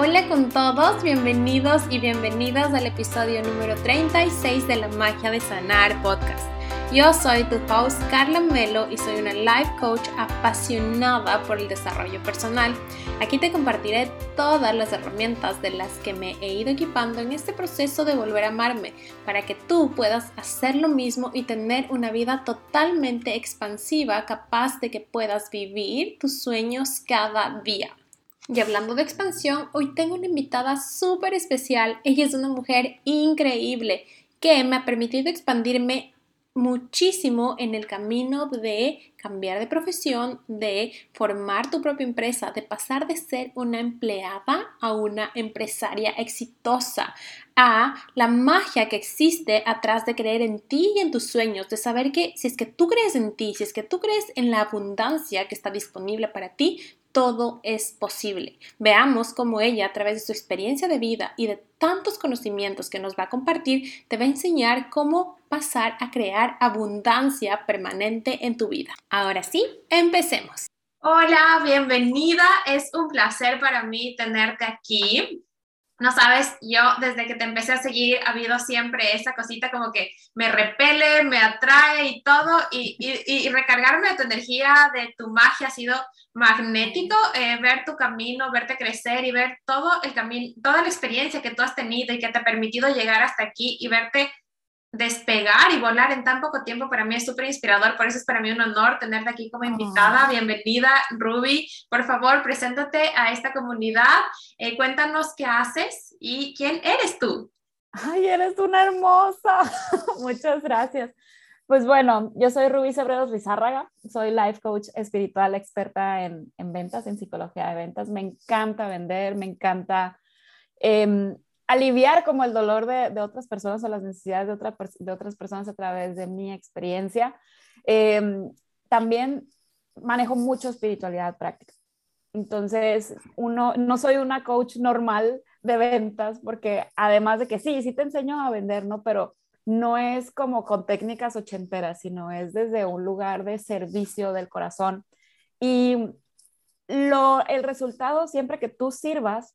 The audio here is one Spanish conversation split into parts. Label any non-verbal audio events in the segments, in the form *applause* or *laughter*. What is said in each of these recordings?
Hola con todos, bienvenidos y bienvenidas al episodio número 36 de la magia de sanar podcast. Yo soy tu host Carla Melo y soy una life coach apasionada por el desarrollo personal. Aquí te compartiré todas las herramientas de las que me he ido equipando en este proceso de volver a amarme para que tú puedas hacer lo mismo y tener una vida totalmente expansiva capaz de que puedas vivir tus sueños cada día. Y hablando de expansión, hoy tengo una invitada súper especial. Ella es una mujer increíble que me ha permitido expandirme muchísimo en el camino de cambiar de profesión, de formar tu propia empresa, de pasar de ser una empleada a una empresaria exitosa, a la magia que existe atrás de creer en ti y en tus sueños, de saber que si es que tú crees en ti, si es que tú crees en la abundancia que está disponible para ti, todo es posible. Veamos cómo ella, a través de su experiencia de vida y de tantos conocimientos que nos va a compartir, te va a enseñar cómo pasar a crear abundancia permanente en tu vida. Ahora sí, empecemos. Hola, bienvenida. Es un placer para mí tenerte aquí no sabes, yo desde que te empecé a seguir ha habido siempre esa cosita como que me repele, me atrae y todo, y, y, recargarme de tu energía, de tu magia ha sido magnético, eh, ver tu camino, verte crecer y ver todo el camino, toda la experiencia que tú has tenido y que te ha permitido llegar hasta aquí y verte despegar y volar en tan poco tiempo para mí es súper inspirador, por eso es para mí un honor tenerte aquí como invitada. Bienvenida, Ruby. Por favor, preséntate a esta comunidad, eh, cuéntanos qué haces y quién eres tú. Ay, eres una hermosa. *laughs* Muchas gracias. Pues bueno, yo soy Ruby Sebreros Rizárraga, soy life coach espiritual experta en, en, ventas, en psicología de ventas. Me encanta vender, me encanta eh, aliviar como el dolor de, de, otras personas o las necesidades de, otra, de otras personas a través de mi experiencia. Em, también manejo mucho espiritualidad práctica. Entonces, uno, no soy una coach normal de ventas porque además de que sí, sí te enseño a vender, ¿no? Pero no es como con técnicas ochenteras, sino es desde un lugar de servicio del corazón. Y lo, el resultado, siempre que tú sirvas,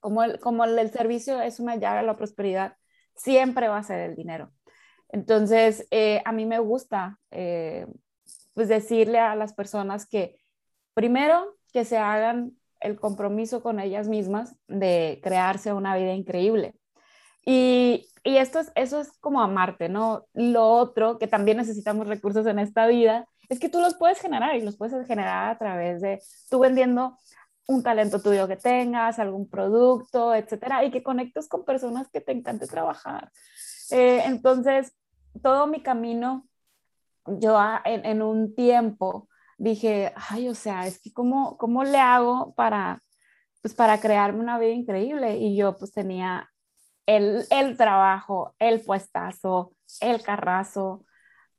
como el, como el, servicio es una llave a la prosperidad, siempre va a ser el dinero. Entonces, eh, a mí me gusta eh, pues decirle a las personas que primero que se hagan el compromiso con ellas mismas de crearse una vida increíble. Y, y esto es, eso es como amarte, ¿no? Lo otro, que también necesitamos recursos en esta vida, es que tú los puedes generar y los puedes generar a través de tú vendiendo un talento tuyo que tengas, algún producto, etcétera, y que conectes con personas que te encante trabajar. Eh, entonces, todo mi camino, yo en, en, un tiempo dije, ay, o sea, es que cómo, cómo le hago para, pues, para crearme una vida increíble. Y yo pues tenía el, el trabajo, el puestazo, el carrazo,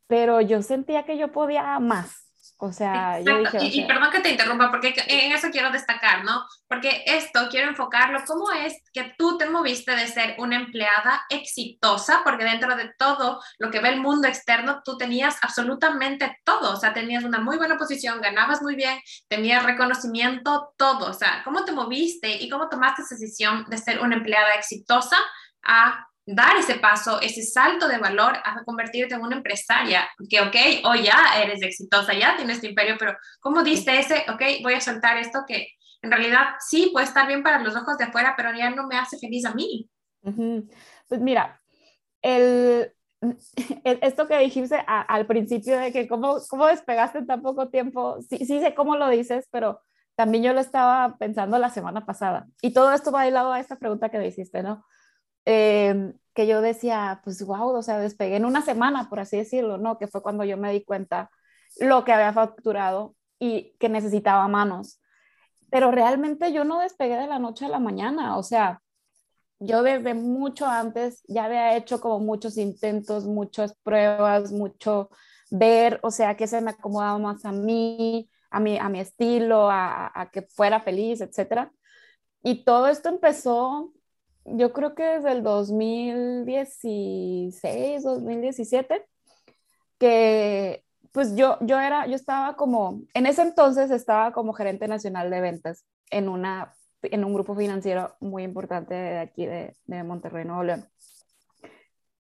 pero yo sentía que yo podía más. O sea, yo dije, y, perdón que te interrumpa, porque en eso quiero destacar, ¿no? Porque esto quiero enfocarlo, ¿cómo es que tú te moviste de ser una empleada exitosa? Porque dentro de todo lo que ve el mundo externo, tú tenías absolutamente todo, o sea, tenías una muy buena posición, ganabas muy bien, tenías reconocimiento, todo, o sea, ¿cómo te moviste y cómo tomaste esa decisión de ser una empleada exitosa a dar ese paso, ese salto de valor a convertirte en una empresaria, que ok, hoy ya eres exitosa, ya tienes tu imperio, pero ¿cómo diste ese, ok, voy a soltar esto que en realidad sí puede estar bien para los ojos de afuera, pero ya no me hace feliz a mí? Pues mira, el, esto que dijiste al principio de que cómo, cómo despegaste en tan poco tiempo, sí, sí sé cómo lo dices, pero también yo lo estaba pensando la semana pasada. Y todo esto va de lado a esta pregunta que me hiciste, ¿no? Em, que yo decía, pues wow, o sea, despegué en una semana, por así decirlo, ¿no? Que fue cuando yo me di cuenta lo que había facturado y que necesitaba manos. Pero realmente yo no despegué de la noche a la mañana, o sea, yo desde mucho antes ya había hecho como muchos intentos, muchas pruebas, mucho ver, o sea, que se me acomodaba más a mí, a mi, a mi estilo, a, a que fuera feliz, etcétera. Y todo esto empezó yo creo que desde el 2016, 2017, que pues yo, yo era, yo estaba como, en ese entonces estaba como gerente nacional de ventas en una en un grupo financiero muy importante de aquí de, de Monterrey, Nuevo León.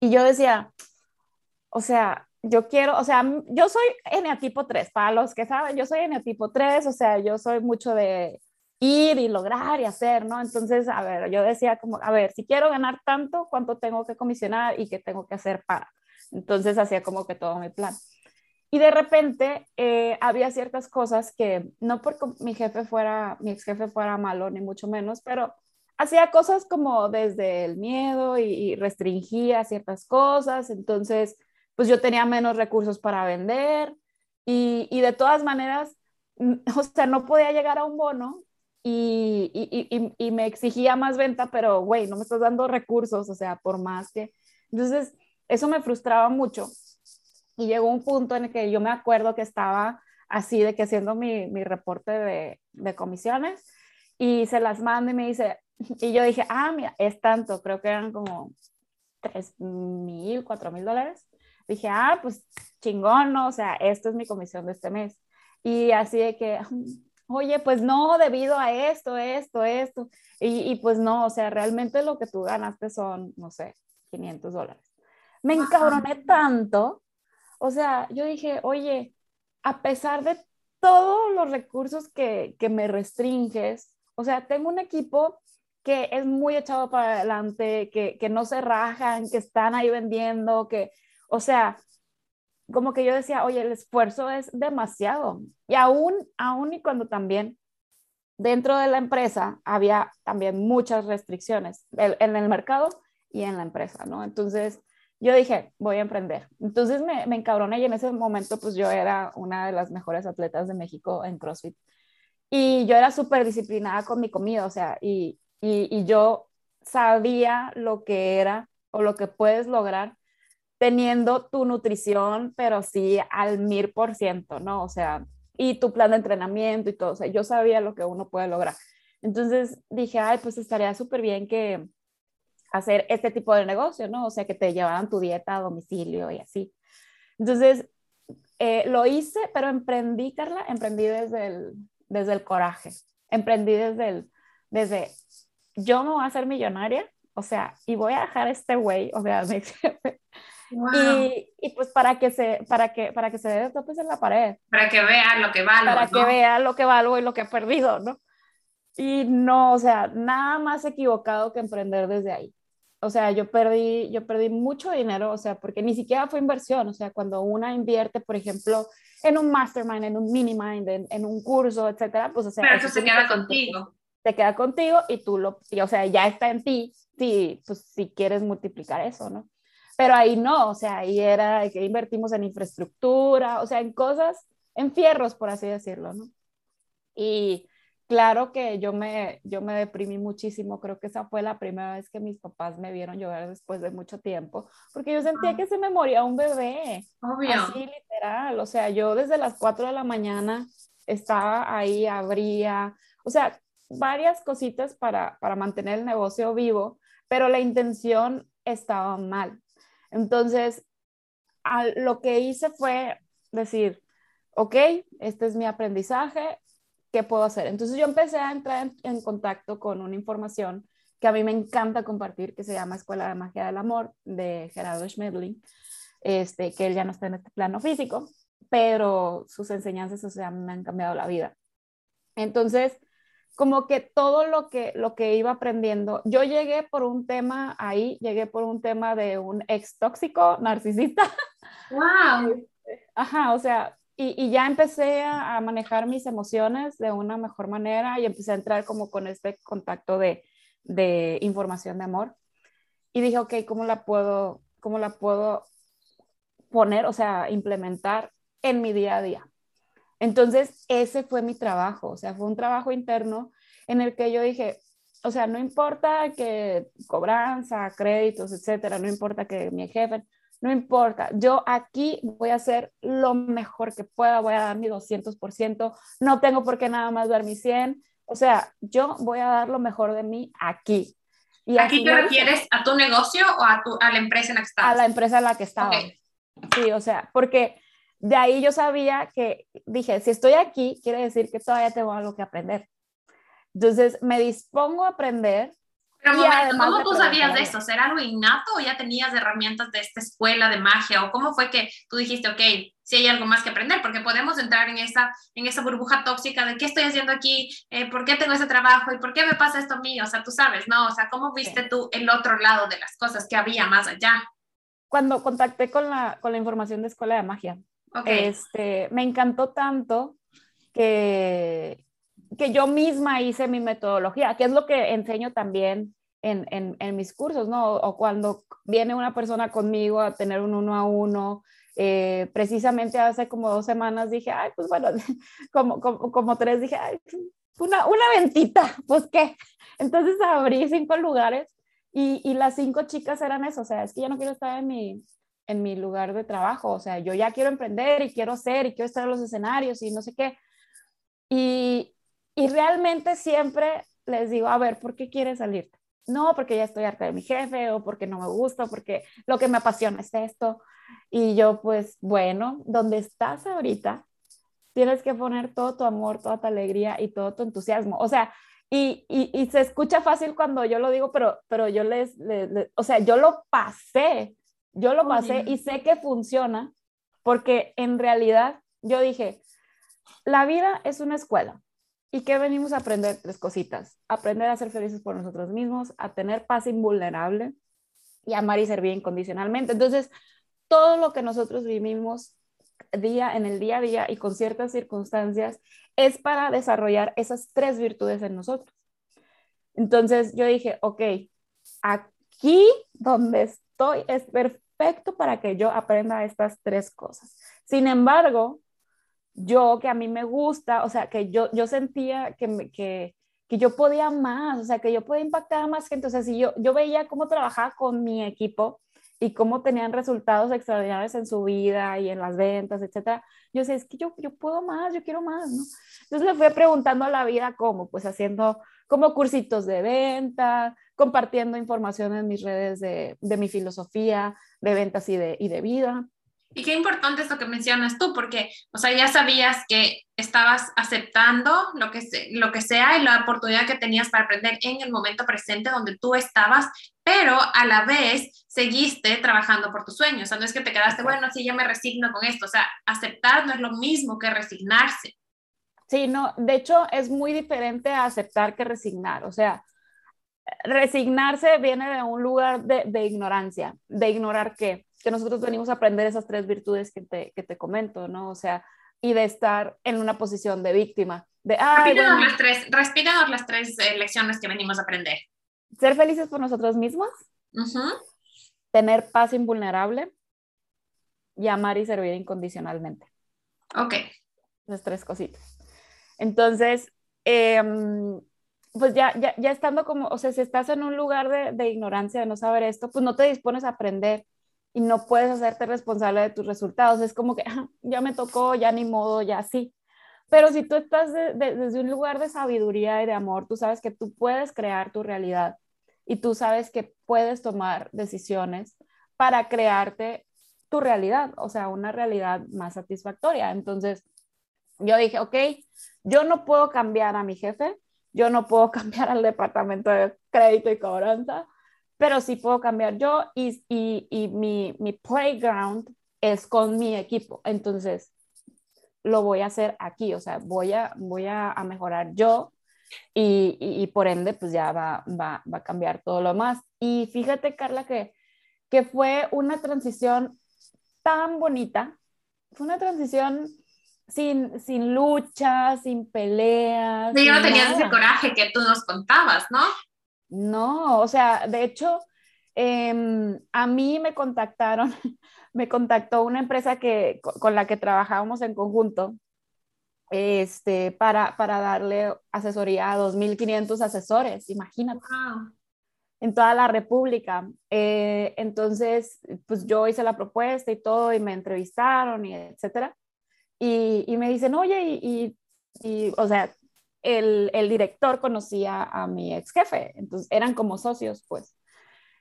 Y yo decía, o sea, yo quiero, o sea, yo soy eneatipo 3, para los que saben, yo soy eneatipo 3, o sea, yo soy mucho de ir y lograr y hacer, ¿no? Entonces, a ver, yo decía como, a ver, si quiero ganar tanto, ¿cuánto tengo que comisionar y qué tengo que hacer para? Entonces, hacía como que todo mi plan. Y de repente eh, había ciertas cosas que, no porque mi jefe fuera, mi ex jefe fuera malo, ni mucho menos, pero hacía cosas como desde el miedo y, restringía ciertas cosas, entonces pues yo tenía menos recursos para vender y, y de todas maneras, *laughs* o sea, no podía llegar a un bono y, y, y, me exigía más venta, pero güey, no me estás dando recursos, o sea, por más que... Entonces, eso me frustraba mucho y llegó un punto en el que yo me acuerdo que estaba así de que haciendo mi, mi reporte de, de, comisiones y se las manda y me dice, y yo dije, ah, mira, es tanto, creo que eran como 3 mil, 4 mil dólares. Dije, ah, pues chingón, ¿no? O sea, esto es mi comisión de este mes. Y así de que, oye, pues no, debido a esto, esto, esto. Y, y pues no, o sea, realmente lo que tú ganaste son, no sé, 500 dólares. Me encabroné tanto o sea, yo dije, oye, a pesar de todos los recursos que, que me restringes, o sea, tengo un equipo que es muy echado para adelante, que, que no se rajan, que están ahí vendiendo, que, o sea, como que yo decía, oye, el esfuerzo es demasiado. Y aún, aún y cuando también dentro de la empresa había también muchas restricciones en el mercado y en la empresa, ¿no? Entonces, yo dije, voy a emprender. Entonces me, me encabroné y en ese momento pues yo era una de las mejores atletas de México en CrossFit. Y yo era súper disciplinada con mi comida, o sea, y, y, y, yo sabía lo que era o lo que puedes lograr teniendo tu nutrición, pero sí al mil por ciento, ¿no? O sea, y tu plan de entrenamiento y todo, o sea, yo sabía lo que uno puede lograr. Entonces dije, ay, pues estaría súper bien que, hacer este tipo de negocio, ¿no? O sea, que te llevaran tu dieta a domicilio y así. Entonces, eh, lo hice, pero emprendí, Carla, emprendí desde el, desde el coraje, emprendí desde el, desde, yo me voy a hacer millonaria, o sea, y voy a dejar este güey, o sea, *laughs* mi jefe, Y, y, pues para que se, para que, para que se dé topes en la pared. Para que vea lo que valgo. Para que vea lo que valgo y lo que he perdido, ¿no? Y no, o sea, nada más equivocado que emprender desde ahí o sea, yo perdí, yo perdí mucho dinero, o sea, porque ni siquiera fue inversión, o sea, cuando una invierte, por ejemplo, en un mastermind, en un mini mind, en, un curso, etcétera, pues, o sea, Pero eso se queda contigo. Te queda contigo y tú lo, o sea, ya está en ti, si, pues, si quieres multiplicar eso, ¿no? Pero ahí no, o sea, ahí era que invertimos en infraestructura, o sea, en cosas, en fierros, por así decirlo, ¿no? Y, claro que yo me, yo me deprimí muchísimo. Creo que esa fue la primera vez que mis papás me vieron llorar después de mucho tiempo, porque yo sentía ah. que se me moría un bebé. Obvio. Así literal. O sea, yo desde las 4 de la mañana estaba ahí, abría, o sea, varias cositas para, para mantener el negocio vivo, pero la intención estaba mal. Entonces, lo que hice fue decir, ok, este es mi aprendizaje, ¿qué puedo hacer? Entonces yo empecé a entrar en, contacto con una información que a mí me encanta compartir, que se llama Escuela de Magia del Amor, de Gerardo Schmedling, este, que él ya no está en este plano físico, pero sus enseñanzas, o me han cambiado la vida. Entonces, como que todo lo que, lo que iba aprendiendo, yo llegué por un tema ahí, llegué por un tema de un ex tóxico narcisista. *laughs* ¡Wow! Ajá, o sea, y, ya empecé a, manejar mis emociones de una mejor manera y empecé a entrar como con este contacto de, de información de amor. Y dije, ok, ¿cómo la puedo, cómo la puedo poner, o sea, implementar en mi día a día? Entonces, ese fue mi trabajo, o sea, fue un trabajo interno en el que yo dije, o sea, no importa que cobranza, créditos, etcétera, no importa que mi jefe, no importa, yo aquí voy a hacer lo mejor que pueda, voy a dar mi 200%, no tengo por qué nada más dar mi 100, o sea, yo voy a dar lo mejor de mí aquí. Y ¿Aquí te refieres a tu negocio o a, tu, a la empresa en la que estabas? A la empresa en la que estaba. Sí, o sea, porque de ahí yo sabía que, dije, si estoy aquí, quiere decir que todavía tengo algo que aprender. Entonces me dispongo a aprender. Pero ¿cómo tú sabías de eso? ¿Será algo innato o ya tenías herramientas de esta escuela de magia? ¿O cómo fue que tú dijiste, ok, si hay algo más que aprender? Porque podemos entrar en esa, en esa burbuja tóxica de qué estoy haciendo aquí, eh, por qué tengo ese trabajo y por qué me pasa esto a mí. O sea, tú sabes, ¿no? O sea, ¿cómo viste tú el otro lado de las cosas que había más allá? Cuando contacté con la, con la información de Escuela de Magia, este, me encantó tanto que, que yo misma hice mi metodología, que es lo que enseño también en, en, en, mis cursos, ¿no? O cuando viene una persona conmigo a tener un uno a uno, eh, precisamente hace como dos semanas dije, ay, pues bueno, *laughs* como, como, como tres dije, ay, una, una ventita, pues qué. *laughs* Entonces abrí cinco lugares y, y, las cinco chicas eran eso, o sea, es que ya no quiero estar en mi, en mi lugar de trabajo, o sea, yo ya quiero emprender y quiero ser y quiero estar en los escenarios y no sé qué. Y, y realmente siempre les digo, a ver, ¿por qué quieres salir? No, porque ya estoy harta de mi jefe o porque no me gusta, porque lo que me apasiona es esto. Y yo, pues, bueno, donde estás ahorita, tienes que poner todo tu amor, toda tu alegría y todo tu entusiasmo. O sea, y, y, se escucha fácil cuando yo lo digo, pero, pero yo les, o sea, yo lo pasé, yo lo pasé y sé que funciona porque en realidad yo dije, la vida es una escuela. ¿Y qué venimos a aprender? Tres cositas. Aprender a ser felices por nosotros mismos, a tener paz invulnerable y amar y servir incondicionalmente. Entonces, todo lo que nosotros vivimos día en el día a día y con ciertas circunstancias es para desarrollar esas tres virtudes en nosotros. Entonces yo dije, ok, aquí donde estoy es perfecto para que yo aprenda estas tres cosas. Sin embargo, yo que a mí me gusta, o sea, que yo, yo sentía que, que, que yo podía más, o sea, que yo podía impactar a más gente. O sea, si yo, yo veía cómo trabajaba con mi equipo y cómo tenían resultados extraordinarios en su vida y en las ventas, etcétera. Yo sé, es que yo, yo puedo más, yo quiero más, ¿no? Entonces le fui preguntando a la vida cómo, pues haciendo como cursitos de venta, compartiendo información en mis redes de, de mi filosofía de ventas y de, y de vida. Y qué importante es lo que mencionas tú, porque, o sea, ya sabías que estabas aceptando lo que, lo que sea y la oportunidad que tenías para aprender en el momento presente donde tú estabas, pero a la vez seguiste trabajando por tus sueños. O sea, no es que te quedaste, bueno, sí, ya me resigno con esto. O sea, aceptar no es lo mismo que resignarse. Sí, no, de hecho es muy diferente a aceptar que resignar. O sea, resignarse viene de un lugar de, de ignorancia, de ignorar qué, que nosotros venimos a aprender esas tres virtudes que te, que te comento, ¿no? O sea, y de estar en una posición de víctima. De, respíranos, las tres, las tres eh, lecciones que venimos a aprender. Ser felices por nosotros mismos, tener paz invulnerable y amar y servir incondicionalmente. Ok. Las tres cositas. Entonces, em, pues ya, ya, ya, estando como, o sea, si estás en un lugar de, de ignorancia, de no saber esto, pues no te dispones a aprender y no puedes hacerte responsable de tus resultados. Es como que ah, ya me tocó, ya ni modo, ya sí. Pero si tú estás desde un lugar de sabiduría y de amor, tú sabes que tú puedes crear tu realidad y tú sabes que puedes tomar decisiones para crearte tu realidad, o sea, una realidad más satisfactoria. Entonces, yo dije, ok, yo no puedo cambiar a mi jefe, yo no puedo *laughs* cambiar al departamento de crédito y cobranza, pero sí puedo cambiar yo y, y, y mi, mi, playground es con mi equipo. Entonces, lo voy a hacer aquí, o sea, voy a, voy a, mejorar yo y, y, por ende, pues ya va, va, va, a cambiar todo lo más. Y fíjate, Carla, que, que fue una transición tan bonita, fue una transición sin, sin lucha, sin peleas. Sí, no tenías ese coraje que tú nos contabas, ¿no? No, o sea, de hecho, em, a mí me contactaron, *laughs* me contactó una empresa que, con la que trabajábamos en conjunto este, para, para darle asesoría a 2.500 asesores, imagínate. En toda la República. Eh, entonces, pues yo hice la propuesta y todo, y me entrevistaron, y etcétera. Y, y me dicen, oye, y, y, o sea, el, el, director conocía a mi ex jefe, entonces eran como socios, pues.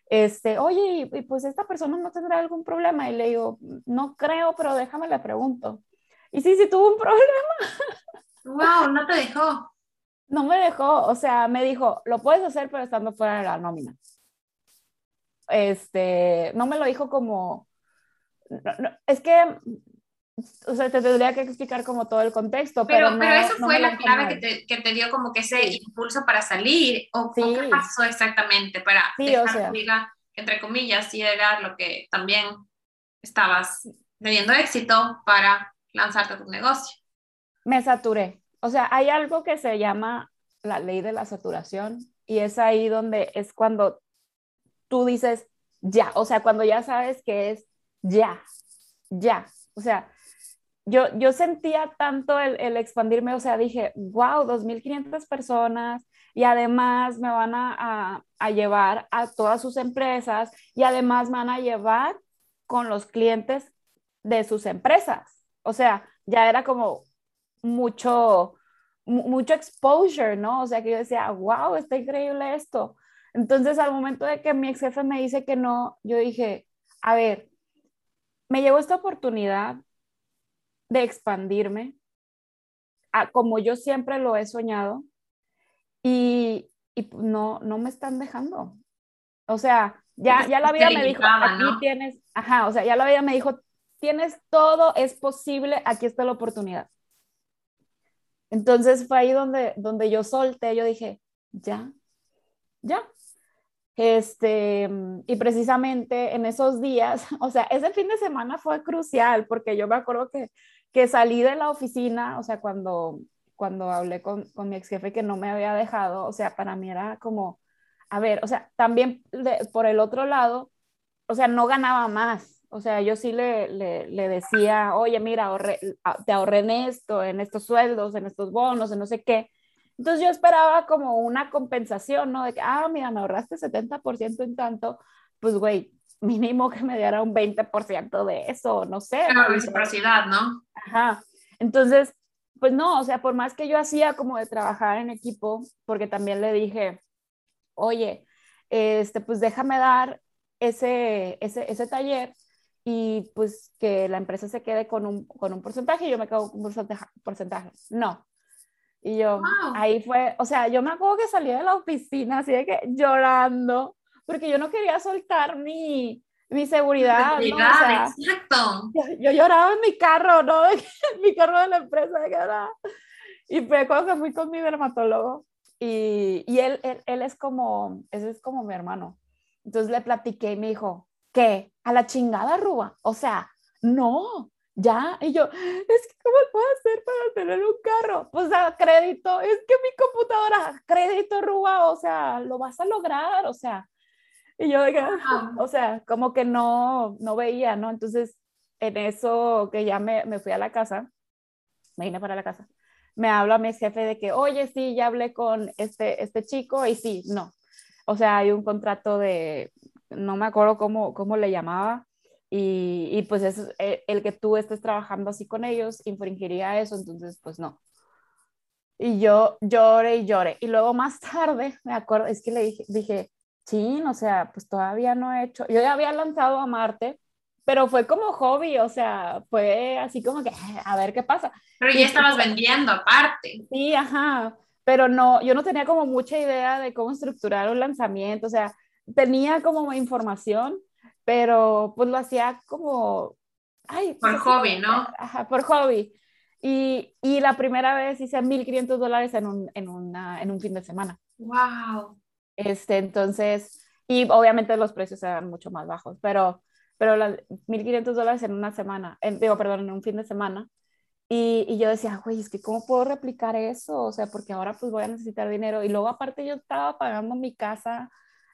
Este, oye, y, pues esta persona no tendrá algún problema. Y le digo, no creo, pero déjame le pregunto. Y sí, sí tuvo un *laughs* problema. Wow, no te dejó. No me dejó, o sea, me dijo, lo puedes hacer pero estando fuera de la nómina. Este, no me lo dijo como, es que o sea, te tendría que explicar como todo el contexto. Pero, pero, pero eso fue la clave que te, que te, dio como que ese impulso para salir, o, qué pasó exactamente para sí, dejar o sea. vida, entre comillas, y era lo que también estabas teniendo éxito para lanzarte a tu negocio. Me saturé. O sea, hay algo que se llama la ley de la saturación y es ahí donde es cuando tú dices ya, o sea, cuando ya sabes que es ya, ya. O sea, yo, yo sentía tanto el, expandirme, o sea, dije, wow, 2.500 personas y además me van a, a, llevar a todas sus empresas y además me van a llevar con los clientes de sus empresas. O sea, ya era como mucho, mucho exposure, ¿no? O sea, que yo decía, wow, está increíble esto. Entonces, al momento de que mi ex jefe me dice que no, yo dije, a ver, me llevo esta oportunidad, de expandirme a, como yo siempre lo he soñado y, y no, no me están dejando. O sea, ya, ya la vida me dijo, aquí tienes, ajá, o sea, ya la vida me dijo, tienes todo, es posible, aquí está la oportunidad. Entonces fue ahí donde, donde yo solté, yo dije, ya, ya. Este, y precisamente en esos días, *laughs* o sea, ese fin de semana fue crucial porque yo me acuerdo que que salí de la oficina, o sea, cuando, cuando hablé con, con mi ex jefe que no me había dejado, o sea, para mí era como, a ver, o sea, también por el otro lado, o sea, no ganaba más. O sea, yo sí le, le, le decía, oye, mira, te ahorré en esto, en estos sueldos, en estos bonos, en no sé qué. Entonces yo esperaba como una compensación, ¿no? De que, ah, mira, me ahorraste 70% en tanto, pues, güey, mínimo que me diera un 20% de eso, no sé. Claro, reciprocidad, ¿no? Ajá. Entonces, pues no, o sea, por más que yo hacía como de trabajar en equipo, porque también le dije, oye, este, pues déjame dar ese, ese, ese taller y pues que la empresa se quede con un, con un porcentaje y yo me quedo con un porcentaje. No. Y yo, ahí fue, o sea, yo me acuerdo que salí de la oficina así de que llorando, porque yo no quería soltar mi, mi seguridad. ¿no? exacto. Yo, lloraba en mi carro, ¿no? *laughs* En mi carro de la empresa. Y fue cuando fui con mi dermatólogo y, y él, él, él, es como, ese es como mi hermano. Entonces le platiqué y me dijo, ¿qué? A la chingada, Ruba. O sea, no, ya. Y yo, es que ¿cómo puedo hacer para tener un carro? Pues a crédito, es que mi computadora, crédito, Ruba, o sea, lo vas a lograr, o sea, y yo, o sea, como que no, no veía, ¿no? Entonces, en eso que ya me, me fui a la casa, me vine para la casa, me habla mi jefe de que, oye, sí, ya hablé con este, este chico y sí, no. O sea, hay un contrato de, no me acuerdo cómo, cómo le llamaba, y, y, pues es eh, el que tú estés trabajando así con ellos infringiría eso, entonces pues no. Y yo lloré y lloré. Y luego más *laughs* tarde, me acuerdo, es que le dije, dije Sí, o sea, pues todavía no he hecho, yo ya había lanzado a Marte, pero fue como hobby, o sea, fue así como que, a ver qué pasa. Pero ya estabas vendiendo aparte. Sí, ajá, pero no, yo no tenía como mucha idea de cómo estructurar un lanzamiento, o sea, tenía como información, pero pues lo hacía como, ay. Por hobby, ¿no? Ajá, por hobby. Y, y la primera vez hice 1.500 dólares en un, en, una, en un fin de semana. ¡Wow! Este, entonces, y obviamente los precios eran mucho más bajos, pero, pero las 1.500 dólares en una semana, digo, perdón, en un fin de semana. Y, y yo decía, güey, es que ¿cómo puedo replicar eso? O sea, porque ahora pues voy a necesitar dinero. Y luego aparte yo estaba pagando mi casa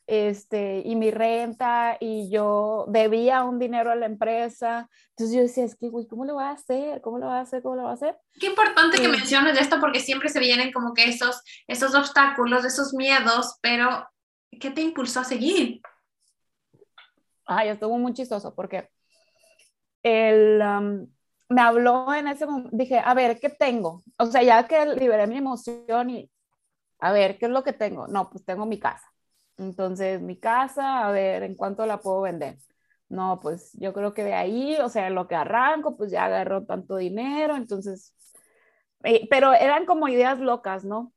este, y mi renta y yo debía un dinero a la empresa. Entonces yo decía, es que, güey, ¿cómo lo voy a hacer? ¿Cómo lo voy a hacer? ¿Cómo lo voy a hacer? Qué importante que menciones esto porque siempre se vienen como que esos, esos obstáculos, esos miedos, pero ¿qué te impulsó a seguir? Ay, estuvo muy chistoso porque él me habló en ese momento, dije, a ver, ¿qué tengo? O sea, ya que liberé mi emoción y, a ver, ¿qué es lo que tengo? No, pues tengo mi casa entonces, mi casa, a ver, ¿en cuánto la puedo vender? No, pues yo creo que de ahí, o sea, lo que arranco, pues ya agarro tanto dinero, entonces, eh, pero eran como ideas locas, ¿no?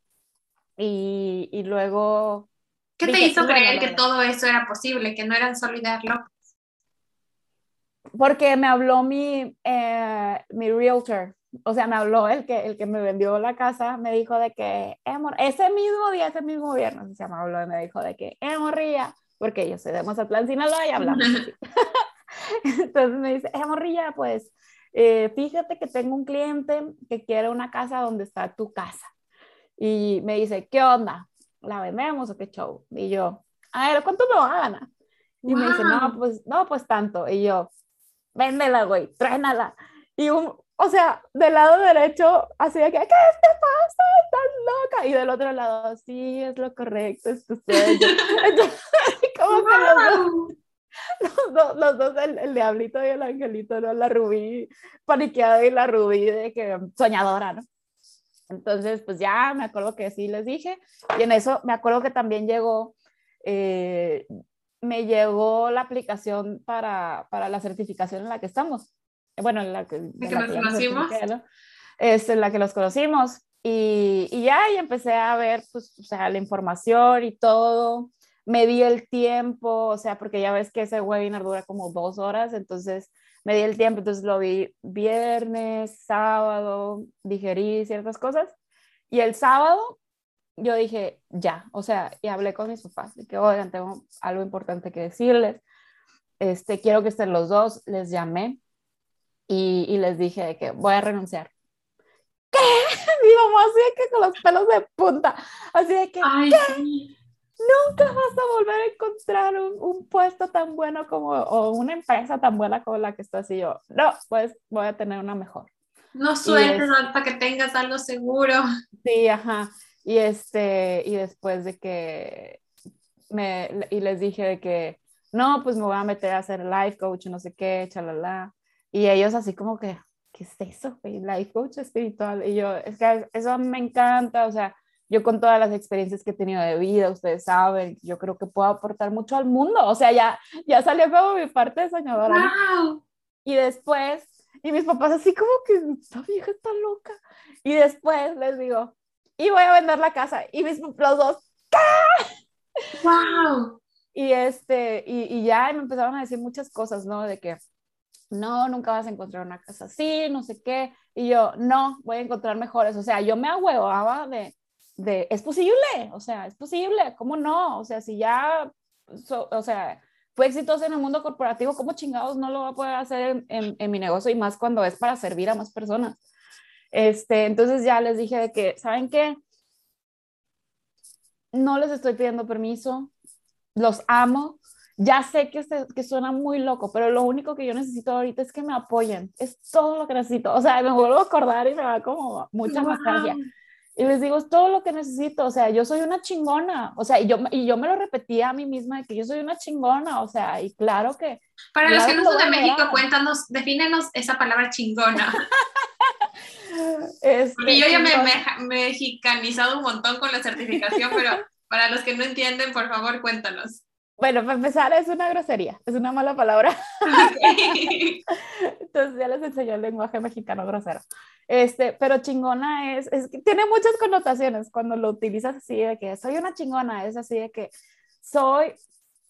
Y, y luego... ¿Qué te hizo creer que todo eso era posible, que no eran solo ideas locas? Porque me habló mi, eh, mi realtor, o sea, me habló el que, el que me vendió la casa, me dijo de que, eh, ese mismo día, ese mismo viernes, se me habló y me dijo de que, eh, morrilla, porque yo soy de Mazatlán, Sinaloa y hablamos así. *laughs* *laughs* Entonces me dice, eh, morrilla, pues, eh, fíjate que tengo un cliente que quiere una casa donde está tu casa. Y me dice, ¿qué onda? ¿La vendemos o qué show? Y yo, a ver, ¿cuánto me van a ganar? Y me dice, no, pues, no, pues tanto. Y yo, véndela, güey, tráenala. Y un, o sea, del lado derecho, así de que, ¿qué te pasa? Estás loca. Y del otro lado, sí, es lo correcto, es tu sueño. Entonces, como que *laughs* *laughs* los dos, los dos, el, el, diablito y el angelito, ¿no? La rubí paniqueada y la rubí de que soñadora, ¿no? Entonces, pues ya me acuerdo que sí les dije. Y en eso me acuerdo que también llegó, eh, me llegó la aplicación para, para la certificación en la que estamos. Bueno, en la que, ¿En que nos conocimos. Es en la que los conocimos. Y, y, ya y empecé a ver, pues, o sea, la información y todo. Me di el tiempo, o sea, porque ya ves que ese webinar dura como dos horas, entonces me di el tiempo, entonces lo vi viernes, sábado, digerí ciertas cosas. Y el sábado yo dije, ya, o sea, y hablé con mis papás, de que, oigan, tengo algo importante que decirles, este, quiero que estén los dos, les llamé y, y les dije que voy a renunciar. ¿Qué? *laughs* Mi mamá así de que con los pelos de punta, así de que, Ay, ¿qué? sí. Nunca vas a volver a encontrar un, un, puesto tan bueno como, o una empresa tan buena como la que estás y yo, no, pues voy a tener una mejor. No sueltes hasta que tengas algo seguro. Sí, ajá. Y, este, y después de que me, y les dije de que, no, pues me voy a meter a hacer life coach, no sé qué, chalala. Y ellos así como que, ¿qué es eso? Life coach espiritual. Y yo, es que eso me encanta, o sea, yo con todas las experiencias que he tenido de vida, ustedes saben, yo creo que puedo aportar mucho al mundo. O sea, ya, ya salió como mi parte de soñadora. Wow. Y después, y mis papás así como que, esta vieja está loca. Y después les digo, y voy a vender la casa. Y mis, los dos, ¿qué? Wow. Y, este, y, y ya me empezaron a decir muchas cosas, ¿no? De que, no, nunca vas a encontrar una casa así, no sé qué. Y yo, no, voy a encontrar mejores. O sea, yo me ahuevaba de, de, es posible, o sea, es posible, ¿cómo no? O sea, si ya, so, o sea, fue exitoso en el mundo corporativo, ¿cómo chingados no lo va a poder hacer en, en, mi negocio y más cuando es para servir a más personas? Este, entonces ya les dije que, ¿saben qué? No les estoy pidiendo permiso, los amo, ya sé que, se, que suena muy loco, pero lo único que yo necesito ahorita es que me apoyen, es todo lo que necesito, o sea, me vuelvo a acordar y me da como mucha wow. nostalgia. Y les digo, es todo lo que necesito, o sea, yo soy una chingona, o sea, y yo, y yo me lo repetía a mí misma de que yo soy una chingona, o sea, y claro que... Para claro los que no son de México, cuéntanos, defínenos esa palabra chingona. *laughs* este, Porque yo ya me he mexicanizado un montón con la certificación, pero para los que no entienden, por favor, cuéntanos. Bueno, para empezar, es una grosería, es una mala palabra. Okay. *laughs* Entonces ya les enseñó el lenguaje mexicano grosero. Este, pero chingona es, es que tiene muchas connotaciones cuando lo utilizas así de que soy una chingona, es así de que soy,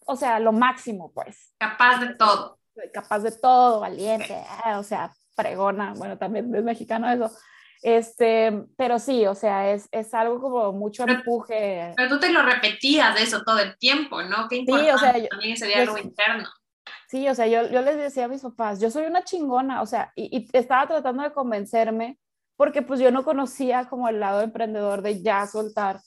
o sea, lo máximo, pues. Capaz de todo. Capaz de todo, valiente, eh, o sea, pregona, bueno, también es mexicano eso. Este, pero sí, o sea, es, es algo como mucho pero, empuje. Pero tú te lo repetías de eso todo el tiempo, ¿no? Qué importante sí, o sea, yo, también ese diálogo yo, interno. Sí, o sea, yo, yo les decía a mis papás, yo soy una chingona, o sea, y, y, estaba tratando de convencerme porque pues yo no conocía como el lado emprendedor de ya soltar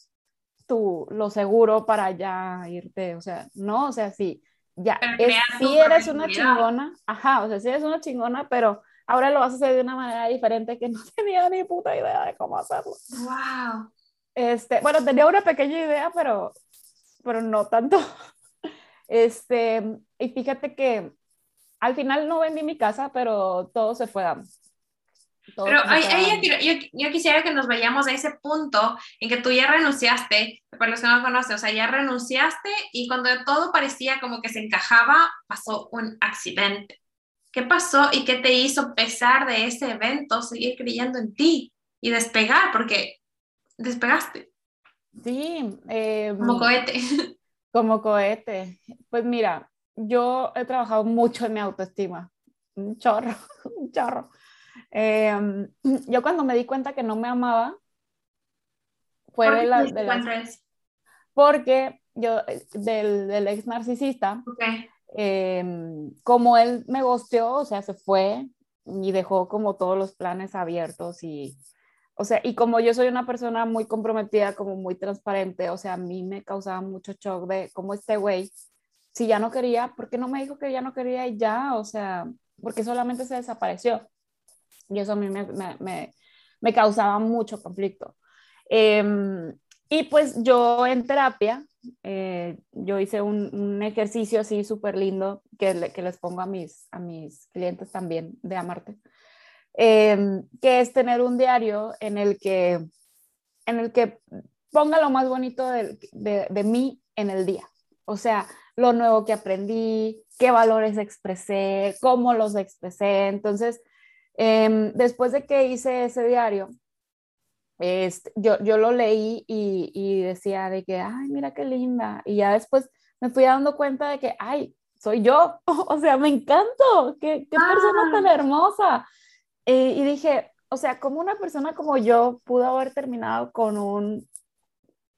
tu, lo seguro para ya irte, o sea, no, o sea, sí, ya, es, sí eres una chingona, ajá, o sea, sí eres una chingona, pero ahora lo vas a hacer de una manera diferente que no *laughs* tenía ni puta idea de cómo hacerlo. Wow. Este, bueno, tenía una pequeña idea, pero, pero no tanto. Este, y fíjate que al final no vendí mi casa, pero todo se fue dando. Todo pero ahí, ahí yo, yo, yo, quisiera que nos vayamos a ese punto en que tú ya renunciaste, para los que no conocen, o sea, ya renunciaste y cuando todo parecía como que se encajaba, pasó un accidente. ¿Qué pasó y qué te hizo, pesar de ese evento, seguir creyendo en ti y despegar? Porque despegaste. Sí. Em, como cohete. *laughs* Como cohete. Pues mira, yo he trabajado mucho en mi autoestima. Un chorro, *laughs* un chorro. Em, yo cuando me di cuenta que no me amaba, fue de, la, Porque yo, del, del ex narcisista, em, como él me gosteó, o sea, se fue y dejó como todos los planes abiertos y, o sea, y como yo soy una persona muy comprometida, como muy transparente, o sea, a mí me causaba mucho shock de cómo este güey, si ya no quería, ¿por qué no me dijo que ya no quería y ya? O sea, porque solamente se desapareció. Y eso a mí me, me, me, causaba mucho conflicto. Em, y pues yo en terapia, eh, yo hice un, ejercicio así súper lindo que, les pongo a mis, a mis clientes también de Amarte, em, que es tener un diario en el que, en el que ponga lo más bonito de, de, de mí en el día. O sea, lo nuevo que aprendí, qué valores expresé, cómo los expresé. Entonces, Em, después de que hice ese diario, este, yo, yo lo leí y, y, decía de que, ay, mira qué linda. Y ya después me fui dando cuenta de que, ay, soy yo. *laughs* o sea, me encanto. Qué, qué persona tan ah. hermosa. Eh, y dije, o sea, como una persona como yo pudo haber terminado con un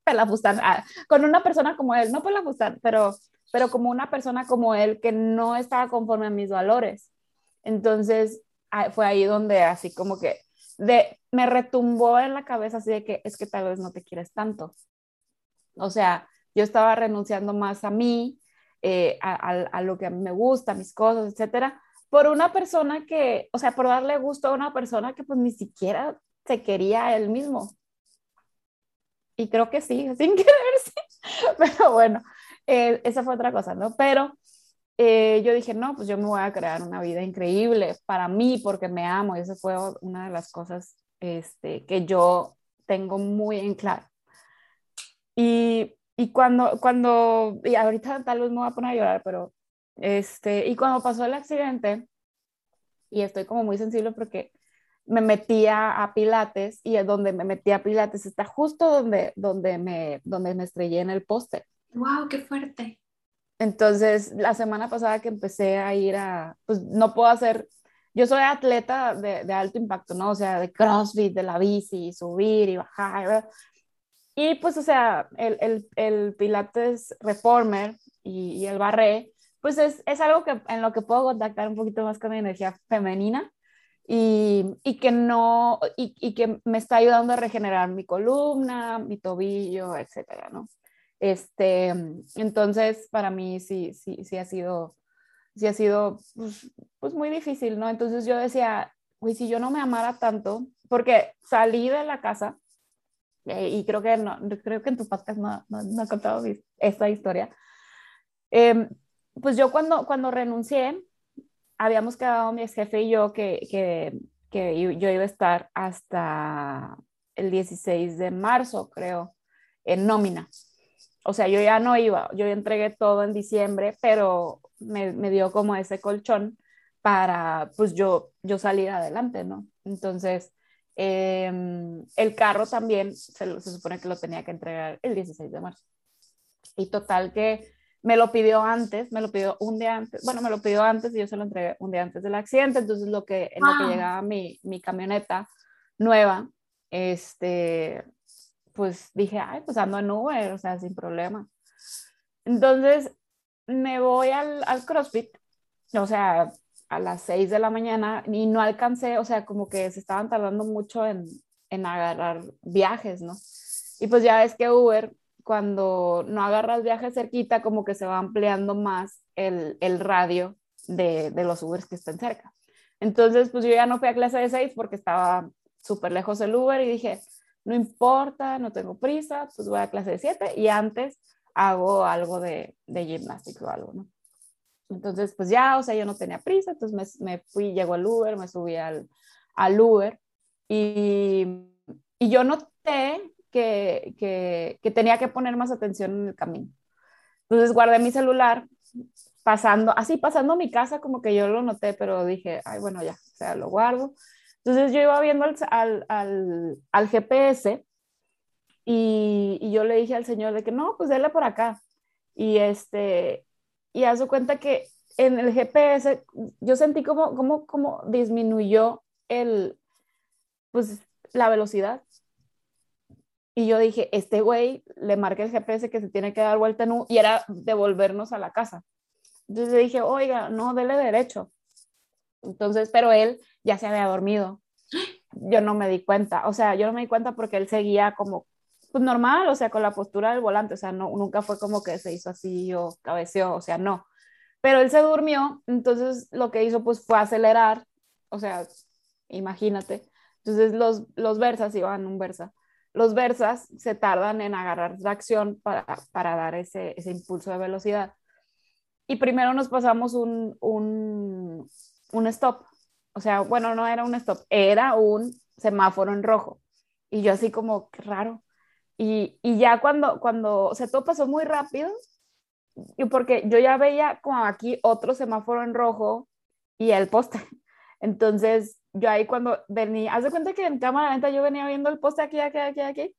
pelafustán, ah, con una persona como él, no pelafustán, pero, pero como una persona como él que no estaba conforme a mis valores. Entonces, Ah, fue ahí donde así como que de, me retumbó en la cabeza así de que es que tal vez no te quieres tanto. O sea, yo estaba renunciando más a mí, eh, a, lo que a mí me gusta, mis cosas, etcétera, por una persona que, o sea, por darle gusto a una persona que pues ni siquiera se quería a él mismo. Y creo que sí, *laughs* sin quererse. Pero bueno, eh, esa fue otra cosa, ¿no? Pero eh, yo dije, no, pues yo me voy a crear una vida increíble para mí porque me amo. Y esa fue una de las cosas este, que yo tengo muy en claro. Y, y cuando, cuando, y ahorita tal vez me voy a poner a llorar, pero, este, y cuando pasó el accidente, y estoy como muy sensible porque me metía a Pilates y donde me metí a Pilates está justo donde, donde, me, donde me estrellé en el póster. ¡Wow! ¡Qué fuerte! Entonces, la semana pasada que empecé a ir a, pues no puedo hacer, yo soy atleta de, alto impacto, ¿no? O sea, de CrossFit, de la bici, subir y bajar. Y pues, o sea, el, el, el Pilates Reformer y, y, el Barré, pues es, es algo que, en lo que puedo contactar un poquito más con mi energía femenina y, y que no, y, y que me está ayudando a regenerar mi columna, mi tobillo, etcétera, ¿no? Este, entonces, para mí sí, sí, sí ha sido, sí ha sido pues, pues muy difícil, ¿no? Entonces yo decía, uy, si yo no me amara tanto, porque salí de la casa, eh, y creo que, no, creo que en tu podcast no, no, no he contado esta historia, eh, pues yo cuando, cuando renuncié, habíamos quedado mi ex jefe y yo que, que, que yo iba a estar hasta el 16 de marzo, creo, en nómina. O sea, yo ya no iba, yo entregué todo en diciembre, pero me, me dio como ese colchón para, pues yo, yo salir adelante, ¿no? Entonces, em, el carro también se, se, supone que lo tenía que entregar el 16 de marzo. Y total que me lo pidió antes, me lo pidió un día antes, bueno, me lo pidió antes y yo se lo entregué un día antes del accidente, entonces lo que, en lo que llegaba mi, mi camioneta nueva, este, pues dije, ay, pues ando en Uber, o sea, sin problema. Entonces me voy al, al CrossFit, o sea, a las 6 de la mañana y no alcancé, o sea, como que se estaban tardando mucho en, en agarrar viajes, ¿no? Y pues ya ves que Uber, cuando no agarras viajes cerquita, como que se va ampliando más el, el radio de, de, los Ubers que están cerca. Entonces, pues yo ya no fui a clase de 6 porque estaba súper lejos el Uber y dije, no importa, no tengo prisa, pues voy a clase de 7 y antes hago algo de, de o algo, ¿no? Entonces, pues ya, o sea, yo no tenía prisa, entonces me, me fui, llegó el Uber, me subí al, al Uber y, y yo noté que, que, que, tenía que poner más atención en el camino. Entonces guardé mi celular pasando, así pasando mi casa, como que yo lo noté, pero dije, ay, bueno, ya, o sea, lo guardo. Entonces yo iba viendo al, al, al, GPS y, yo le dije al señor de que no, pues déle por acá. Y este, y hace cuenta que en el GPS yo sentí como, como, como disminuyó el, pues la velocidad. Y yo dije, este güey le marca el GPS que se tiene que dar vuelta en U y era devolvernos a la casa. Entonces le dije, oiga, no, dele derecho. Entonces, pero él ya se había dormido. Yo no me di cuenta, o sea, yo no me di cuenta porque él seguía como, pues normal, o sea, con la postura del volante, o sea, no, nunca fue como que se hizo así o cabeceó, o sea, no. Pero él se durmió, entonces lo que hizo pues fue acelerar, o sea, imagínate. Entonces los, los Versas iban un Versa los Versas se tardan en agarrar tracción para, para dar ese, ese, impulso de velocidad. Y primero nos pasamos un, un, un, stop. O sea, bueno, no era un stop, era un semáforo en rojo. Y yo así como, qué raro. Y, y ya cuando, cuando, o sea, todo pasó muy rápido, porque yo ya veía como aquí otro semáforo en rojo y el poste. *laughs* Entonces, yo ahí cuando venía, haz de cuenta que en cámara lenta yo venía viendo el poste aquí, aquí, aquí, aquí,